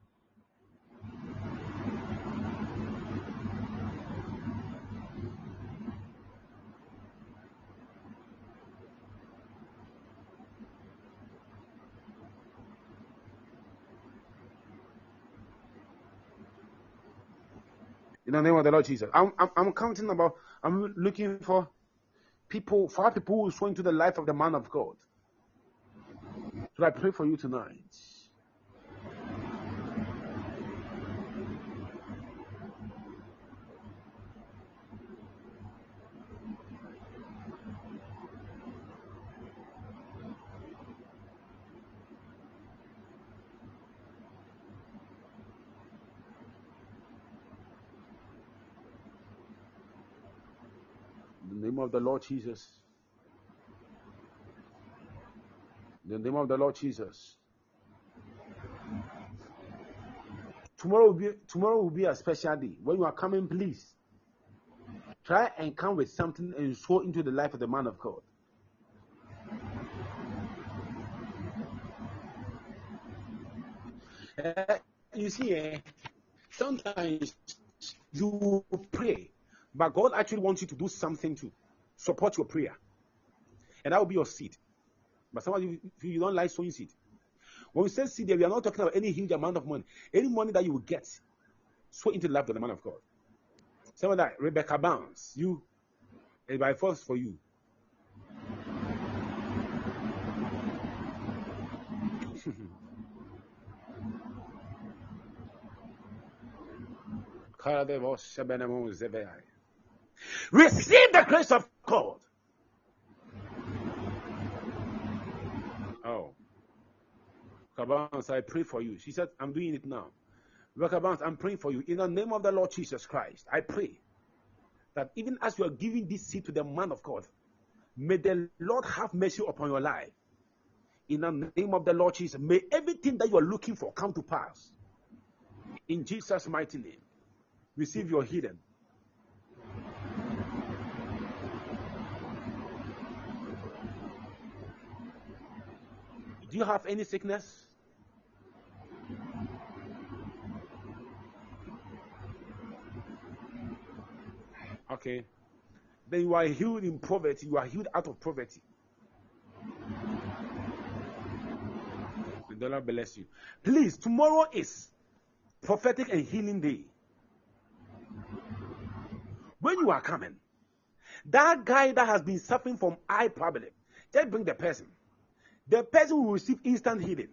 In the name of the Lord Jesus. I'm, I'm, I'm counting about, I'm looking for people, five people who sow into the life of the man of God. So I pray for you tonight. name of the Lord Jesus. In the name of the Lord Jesus. Tomorrow will be tomorrow will be a special day. When you are coming, please try and come with something and sow into the life of the man of God. Eh, you see, eh, sometimes you pray, but God actually wants you to do something to support your prayer, and that will be your seed. But some of you, you don't like sowing seed. When we say seed, we are not talking about any huge amount of money. Any money that you will get, sow into the life of the man of God. Some of that, Rebecca Bounce, you, and by force for you. Receive the grace of God. Oh. Kabans, I pray for you. She said, I'm doing it now. Kabans, I'm praying for you. In the name of the Lord Jesus Christ, I pray that even as you are giving this seed to the man of God, may the Lord have mercy upon your life. In the name of the Lord Jesus, may everything that you are looking for come to pass. In Jesus' mighty name, receive your healing. Do you have any sickness? Okay. Then you are healed in poverty. You are healed out of poverty. The Lord bless you. Please, tomorrow is prophetic and healing day. When you are coming, that guy that has been suffering from eye problem, just bring the person. The person will receive instant healing.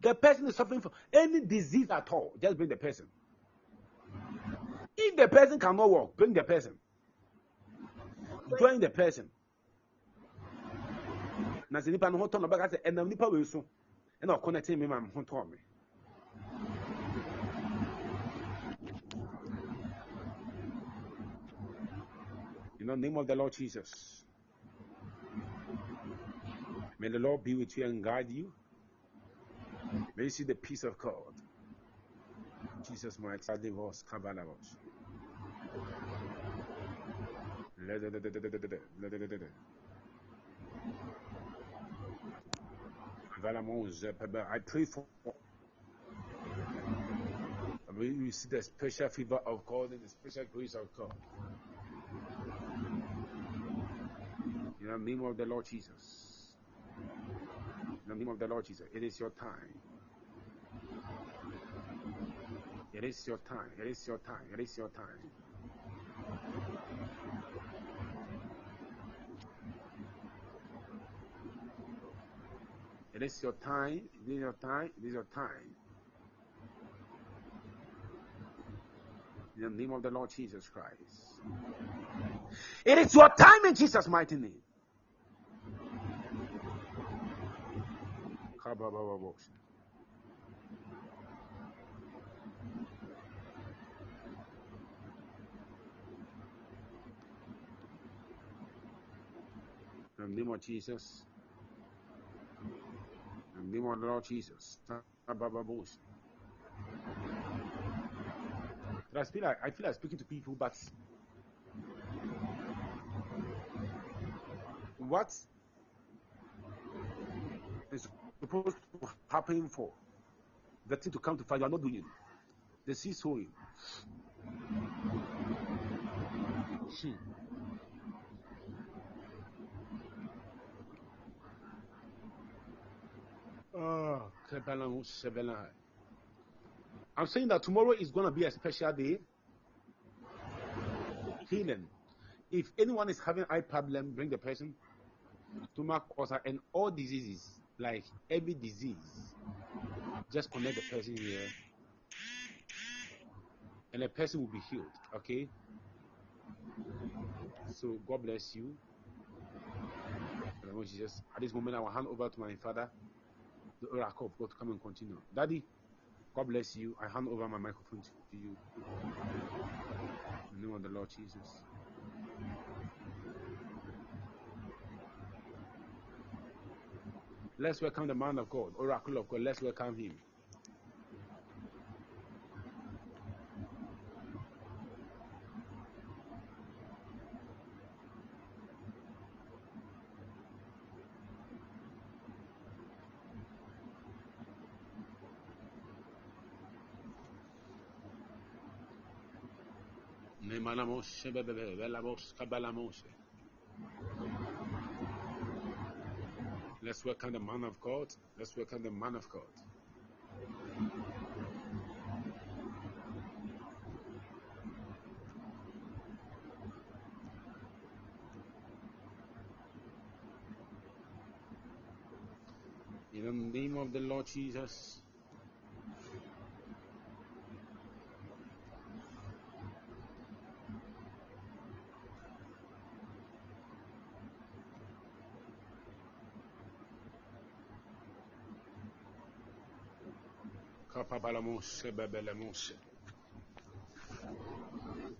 The person is suffering from any disease at all, just bring the person. If the person cannot walk, bring the person. Join the person. Na sɛ nipa no ho tɔ ɔbɛka sɛ ɛnam nipa ɛna ɔkɔnɛte me ma ho tɔ me. In the name of the Lord Jesus. May the Lord be with you and guide you. May you see the peace of God. Jesus might divorce Kabalabos. I pray for you see the special favor of God and the special grace of God. In the name of the Lord Jesus. In the name of the Lord Jesus. It is your time. It is your time. It is your time. It is your time. It is your time. It is your time. It is your time. In the name of the Lord Jesus Christ. It is your time in Jesus' mighty name. Kabababosh. In the name of Jesus. In the name of the Lord Jesus. Kabababosh. I feel like I feel like speaking to people, but what is supposed to happen for the thing to come to fire? You are not doing it. The seed sowing. I'm saying that tomorrow is going to be a special day. Healing. If anyone is having eye problem, bring the person. Stomach ulcer and all diseases, like every disease, just connect the person here, and the person will be healed. Okay. So God bless you. In the name of Jesus. At this moment, I will hand over to my father, the oracle of God, to come and continue. Daddy, God bless you. I hand over my microphone to you. In the name of the Lord Jesus. Let's welcome the man of God, oracle of God. Let's welcome him. Nemanamoshe bebebe, velamos, kabalamoshe. Let's work on the man of God. Let's work on the man of God. In the name of the Lord Jesus.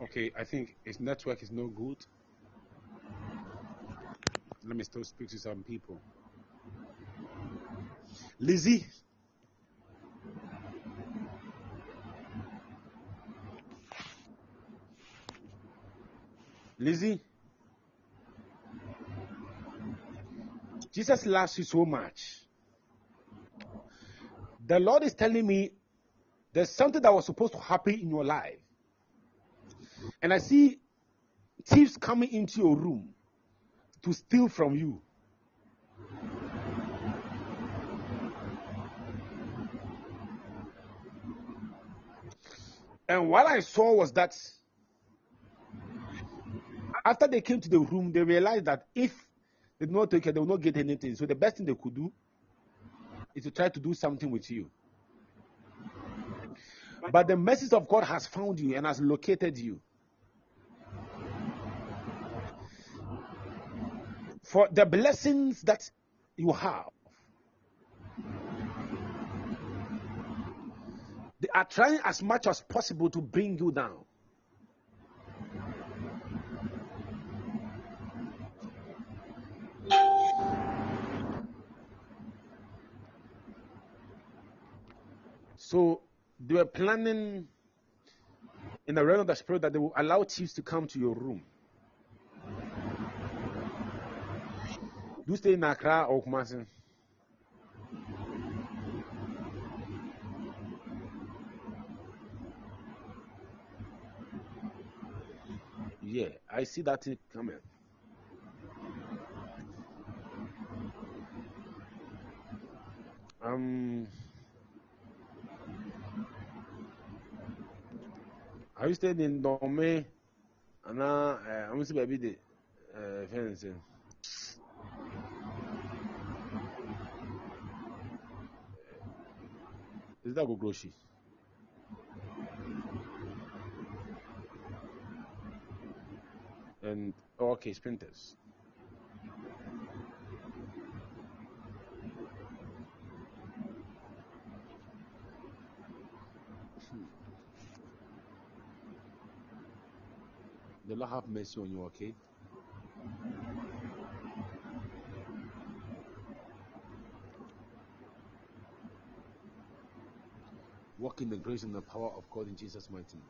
Okay, I think his network is no good. Let me still speak to some people. Lizzie. Lizzie. Jesus loves you so much. The Lord is telling me there's something that was supposed to happen in your life. And I see thieves coming into your room to steal from you. And what I saw was that after they came to the room, they realized that if they do not take care, they will not get anything. So the best thing they could do is to try to do something with you. But the message of God has found you and has located you. For the blessings that you have, they are trying as much as possible to bring you down. So they were planning in the realm of the spirit that they will allow thieves to come to your room. Do you stay in Accra or Kumasi? Yeah, I see that thing coming. Um, are you staying in Dome? And uh, I'm going see baby the fencing. Is that Gogloshi? And oh, okay, sprinters. Lord have mercy on you, okay? Walk in the grace and the power of God in Jesus' mighty name.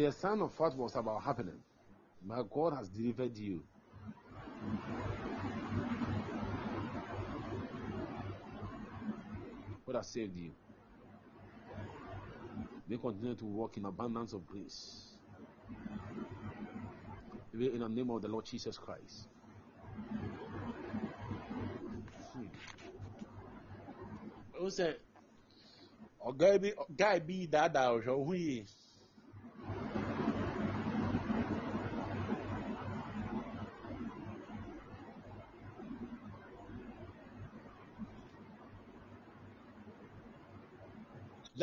It is a sign of what was about happening. But God has delivered you. God has saved you. May continue to walk in abundance of grace. Even in the name of the Lord Jesus Christ. Hmm. Ó sẹ ọ̀gá bi guy bi daadaa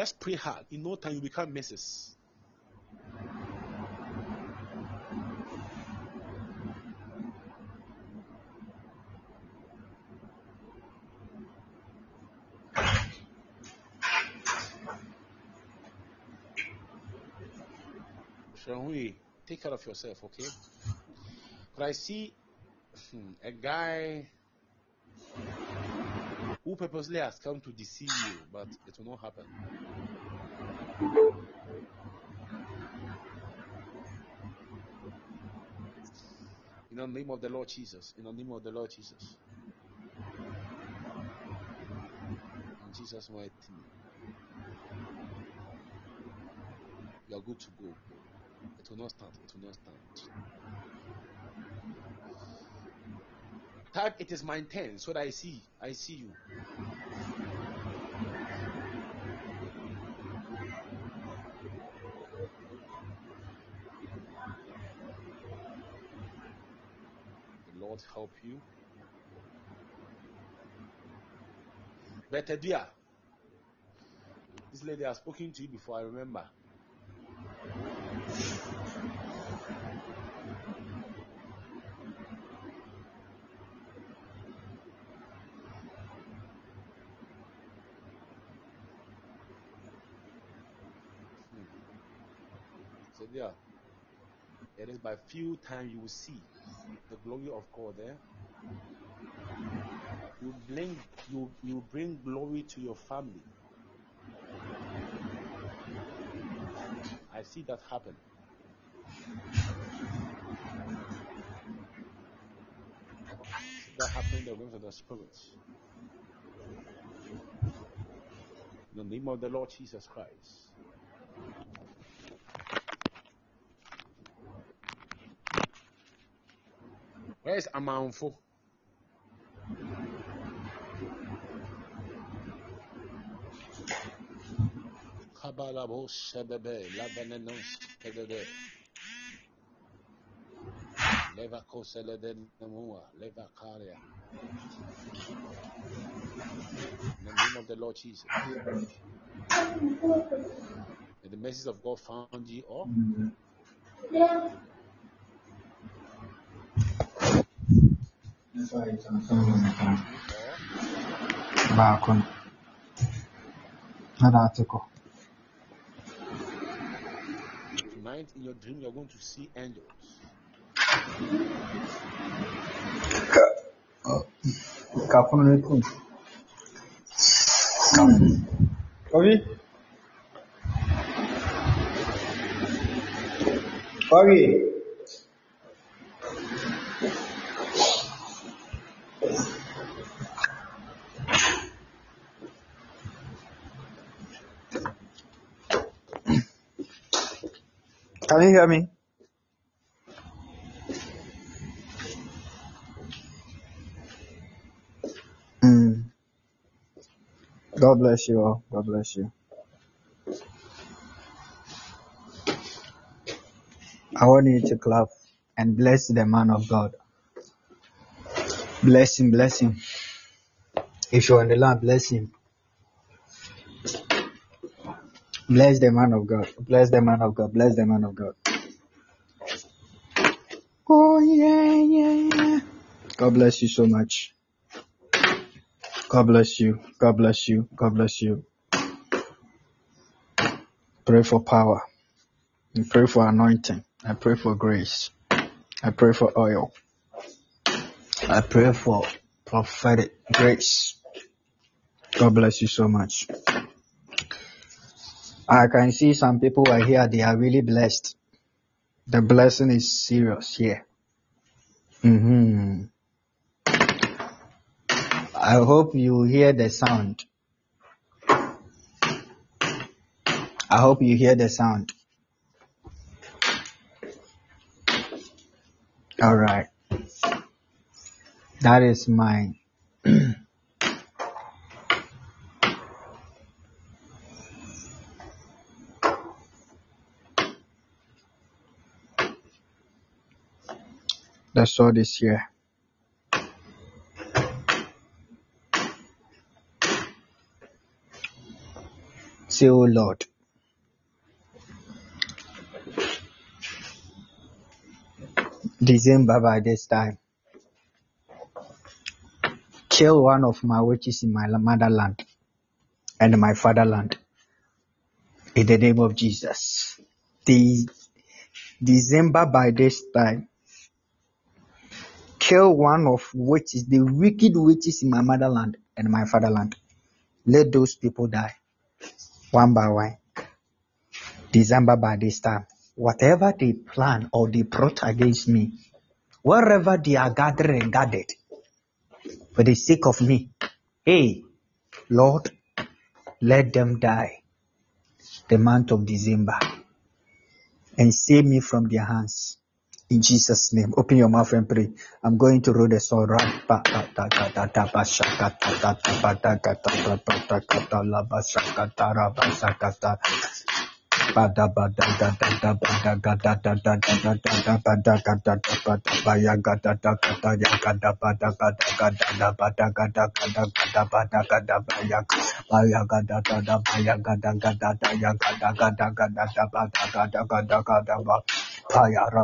Let's pray hard. In no time, you become Mrs. Shanhui, take care of yourself, okay? But I see hmm, a guy who purposely has come to deceive you, but it will not happen. In the name of the Lord Jesus, in the name of the Lord Jesus. In Jesus' mighty name. You are good to go. It will not stand. It will not stand. Type it is my turn so that I see. I see you. The Lord help you. Better dear. This lady has spoken to you before, I remember. So there, it is by few times you will see the glory of God there. You bring you you bring glory to your family. I see that happen. That happen in the realms of the spirits. In the name of the Lord Jesus Christ. Where is Amanfo? Kabalabo Sebebe, Labaneno Sebebe. Leva Koseleden Namua, Leva Karia. In the name of the Lord Jesus. May the message of God found you all. Baako no na ate kɔ Tonight in your dream, you're going to see angels. kapono no kum obi obi Can you hear me? Mm. God bless you all. God bless you. I want you to clap and bless the man of God. Bless him, bless him. If you're in the land, bless him. Bless the man of God. Bless the man of God. Bless the man of God. Oh, yeah, yeah, yeah. God bless you so much. God bless you. God bless you. God bless you. Pray for power. And pray for anointing. I pray for grace. I pray for oil. I pray for prophetic grace. God bless you so much. I can see some people are here, they are really blessed. The blessing is serious here. hmm I hope you hear the sound. I hope you hear the sound. All right. That is mine. the sword is here. Say, Oh Lord, December by this time, kill one of my witches in my motherland and my fatherland. In the name of Jesus. The December by this time, kill one of witches, the wicked witches in my motherland and my fatherland. Let those people die one by one. December by this time, whatever they plan or they plot against me, wherever they are gathered and gathered, for the sake of me, hey, Lord, let them die the month of December and save me from their hands. In Jesus' name, open your mouth and pray. I'm going to roll the sword. Payada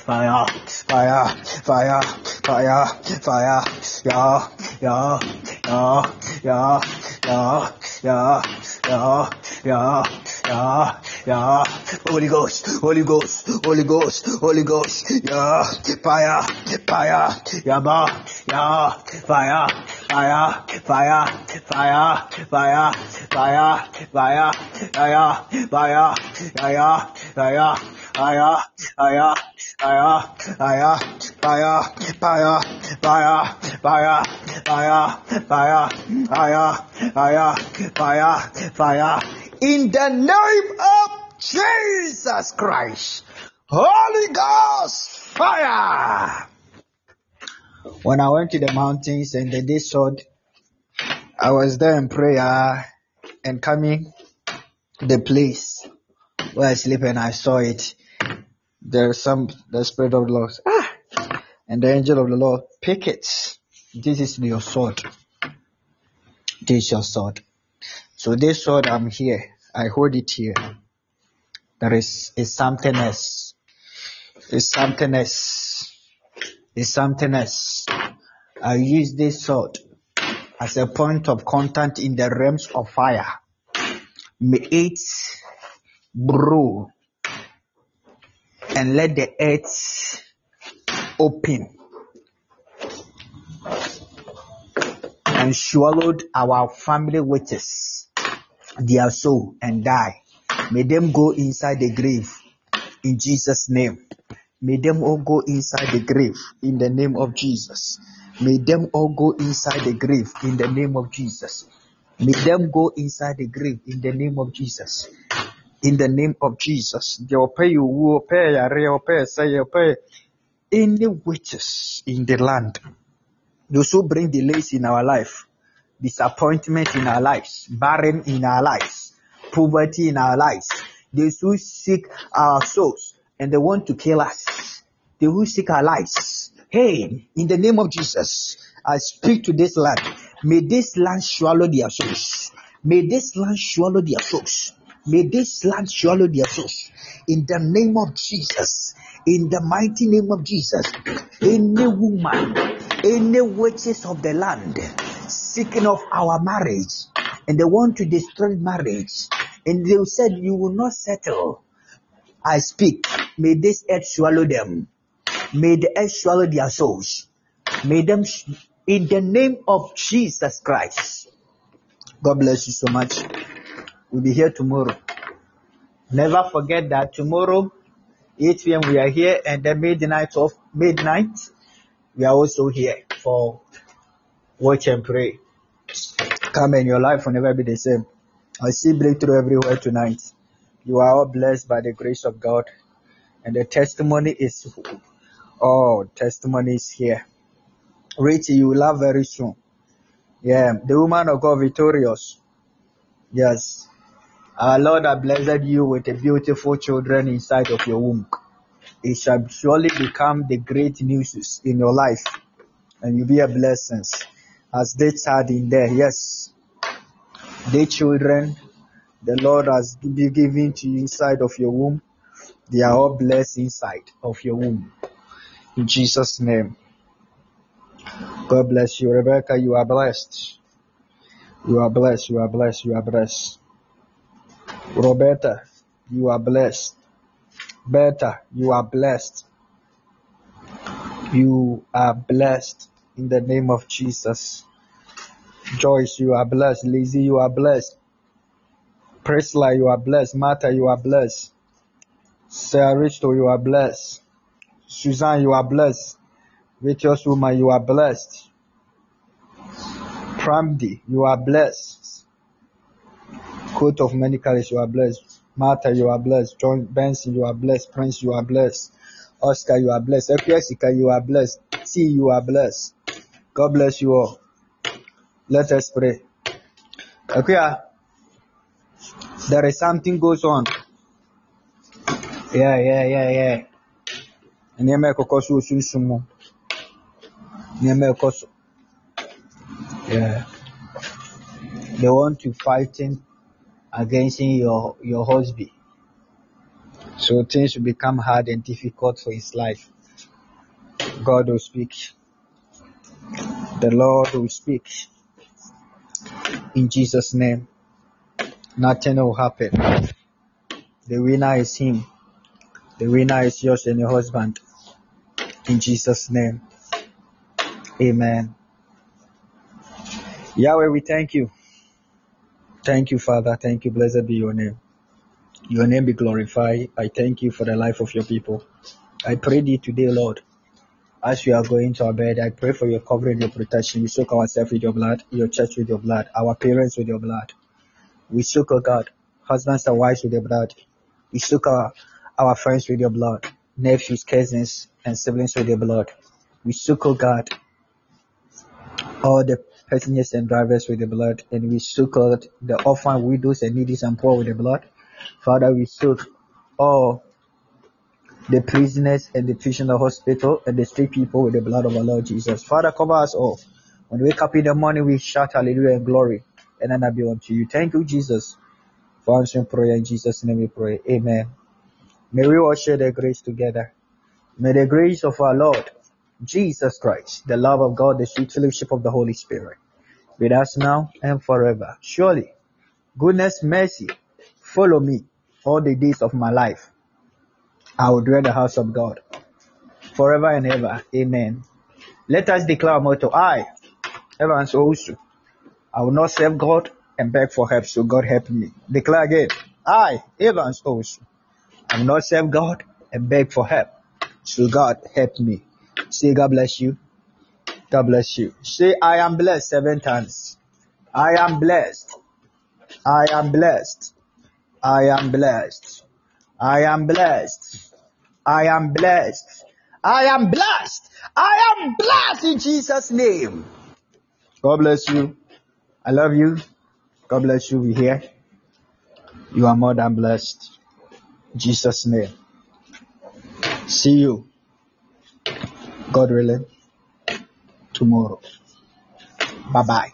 fire fire fire fire fire fire fire yeah yeah yeah yeah yeah yeah yeah yeah yeah yeah Holy Ghost Holy Ghost Holy Ghost Holy Ghost yeah fire fire yeah yeah fire fire fire fire fire fire fire fire fire fire fire fire fire fire fire fire fire fire fire fire fire fire fire fire fire in the name of Jesus Christ Holy Ghost fire when I went to the mountains and the day showed I was there in prayer and coming the place where I sleep and I saw it there's some the spirit of the Lord. Ah! And the angel of the Lord pick it. This is your sword. This is your sword. So this sword I'm here. I hold it here. There is is something else. It's something else. It's something else. I use this sword as a point of contact in the realms of fire. May it brew and let the earth open and swallowed our family witches, their soul, and die. May them go inside the grave in Jesus' name. May them all go inside the grave in the name of Jesus. May them all go inside the grave in the name of Jesus. May them go inside the grave in the name of Jesus. In the name of Jesus. Deɛ ɔpɛ yɛ owuo, ɔpɛ yɛ yareɛ, ɔpɛ yɛ sɛeɛ, ɔpɛ yɛ- any witches in the land those who bring delays in our life, disappointment in our lives, barren in our lives, poverty in our lives, those who seek our souls and they want to kill us, they who seek our lives. Hey, in the name of Jesus, I speak to this land. May this land swallow their souls. May this land swallow their souls. May this land swallow their souls. In the name of Jesus. In the mighty name of Jesus. Any woman, any witches of the land seeking of our marriage and they want to destroy marriage and they said you will not settle. I speak. May this earth swallow them. May the earth swallow their souls. May them, sh- in the name of Jesus Christ. God bless you so much. We'll be here tomorrow. Never forget that tomorrow 8 p.m. we are here, and then midnight of midnight we are also here for watch and pray. Come and your life will never be the same. I see breakthrough everywhere tonight. You are all blessed by the grace of God, and the testimony is oh testimony is here. Richie, you will laugh very soon. Yeah, the woman of God victorious. Yes. Our Lord has blessed you with a beautiful children inside of your womb. It shall surely become the great news in your life and you'll be a blessing as they child in there. Yes. The children the Lord has been given to you inside of your womb. They are all blessed inside of your womb. In Jesus' name. God bless you. Rebecca, you are blessed. You are blessed. You are blessed. You are blessed. Roberta, you are blessed. Berta, you are blessed. You are blessed in the name of Jesus. Joyce, you are blessed. Lizzie, you are blessed. Priscilla, you are blessed. Martha, you are blessed. Sarah Risto, you are blessed. Suzanne, you are blessed. Virtuous woman, you are blessed. Pramdi, you are blessed. Coat of many colors, you are blessed. Martha, you are blessed. John Benson, you are blessed. Prince, you are blessed. Oscar, you are blessed. Epiasica, you are blessed. T, you are blessed. God bless you all. Let us pray. Akuya, ah. there is something goes on. Yeah, yeah, yeah, yeah. Nneɛma ɛkɔkɔ so wɔ sunsum mu. Nneɛma ɛkɔ so. Yeah. They want to fighting against your your husband. So things will become hard and difficult for his life. God will speak. The Lord will speak. In Jesus' name. Nothing will happen. The winner is him. The winner is yours and your husband. In Jesus' name. Amen. Yahweh, we thank you. Thank you, Father. Thank you. Blessed be your name. Your name be glorified. I thank you for the life of your people. I pray thee today, Lord, as we are going to our bed, I pray for your covering, your protection. We soak ourselves with your blood, your church with your blood, our parents with your blood. We soak, oh God, husbands and wives with your blood. We soak our, our friends with your blood, nephews, cousins, and siblings with your blood. We soak, oh God, all the passengers and drivers with the blood, and we all the orphan, widows, and needy and poor with the blood. Father, we soak all the prisoners and the prisoner hospital and the street people with the blood of our Lord Jesus. Father, cover us all. When we wake up in the morning, we shout hallelujah and glory and honor be unto you. Thank you, Jesus, for answering prayer. In Jesus' name we pray. Amen. May we all share the grace together. May the grace of our Lord Jesus Christ, the love of God, the sweet fellowship of the Holy Spirit, with us now and forever. Surely, goodness, mercy, follow me all the days of my life. I will dwell in the house of God forever and ever. Amen. Let us declare our motto. I, Evans also, I will not serve God and beg for help, so God help me. Declare again. I, Evans also, I will not serve God and beg for help, so God help me. Say, God bless you. God bless you. Say, I am blessed seven times. I am blessed. I am blessed. I am blessed. I am blessed. I am blessed. I am blessed. I am blessed in Jesus' name. God bless you. I love you. God bless you. We here. You are more than blessed. Jesus' name. See you. God willing. Tomorrow. Bye bye.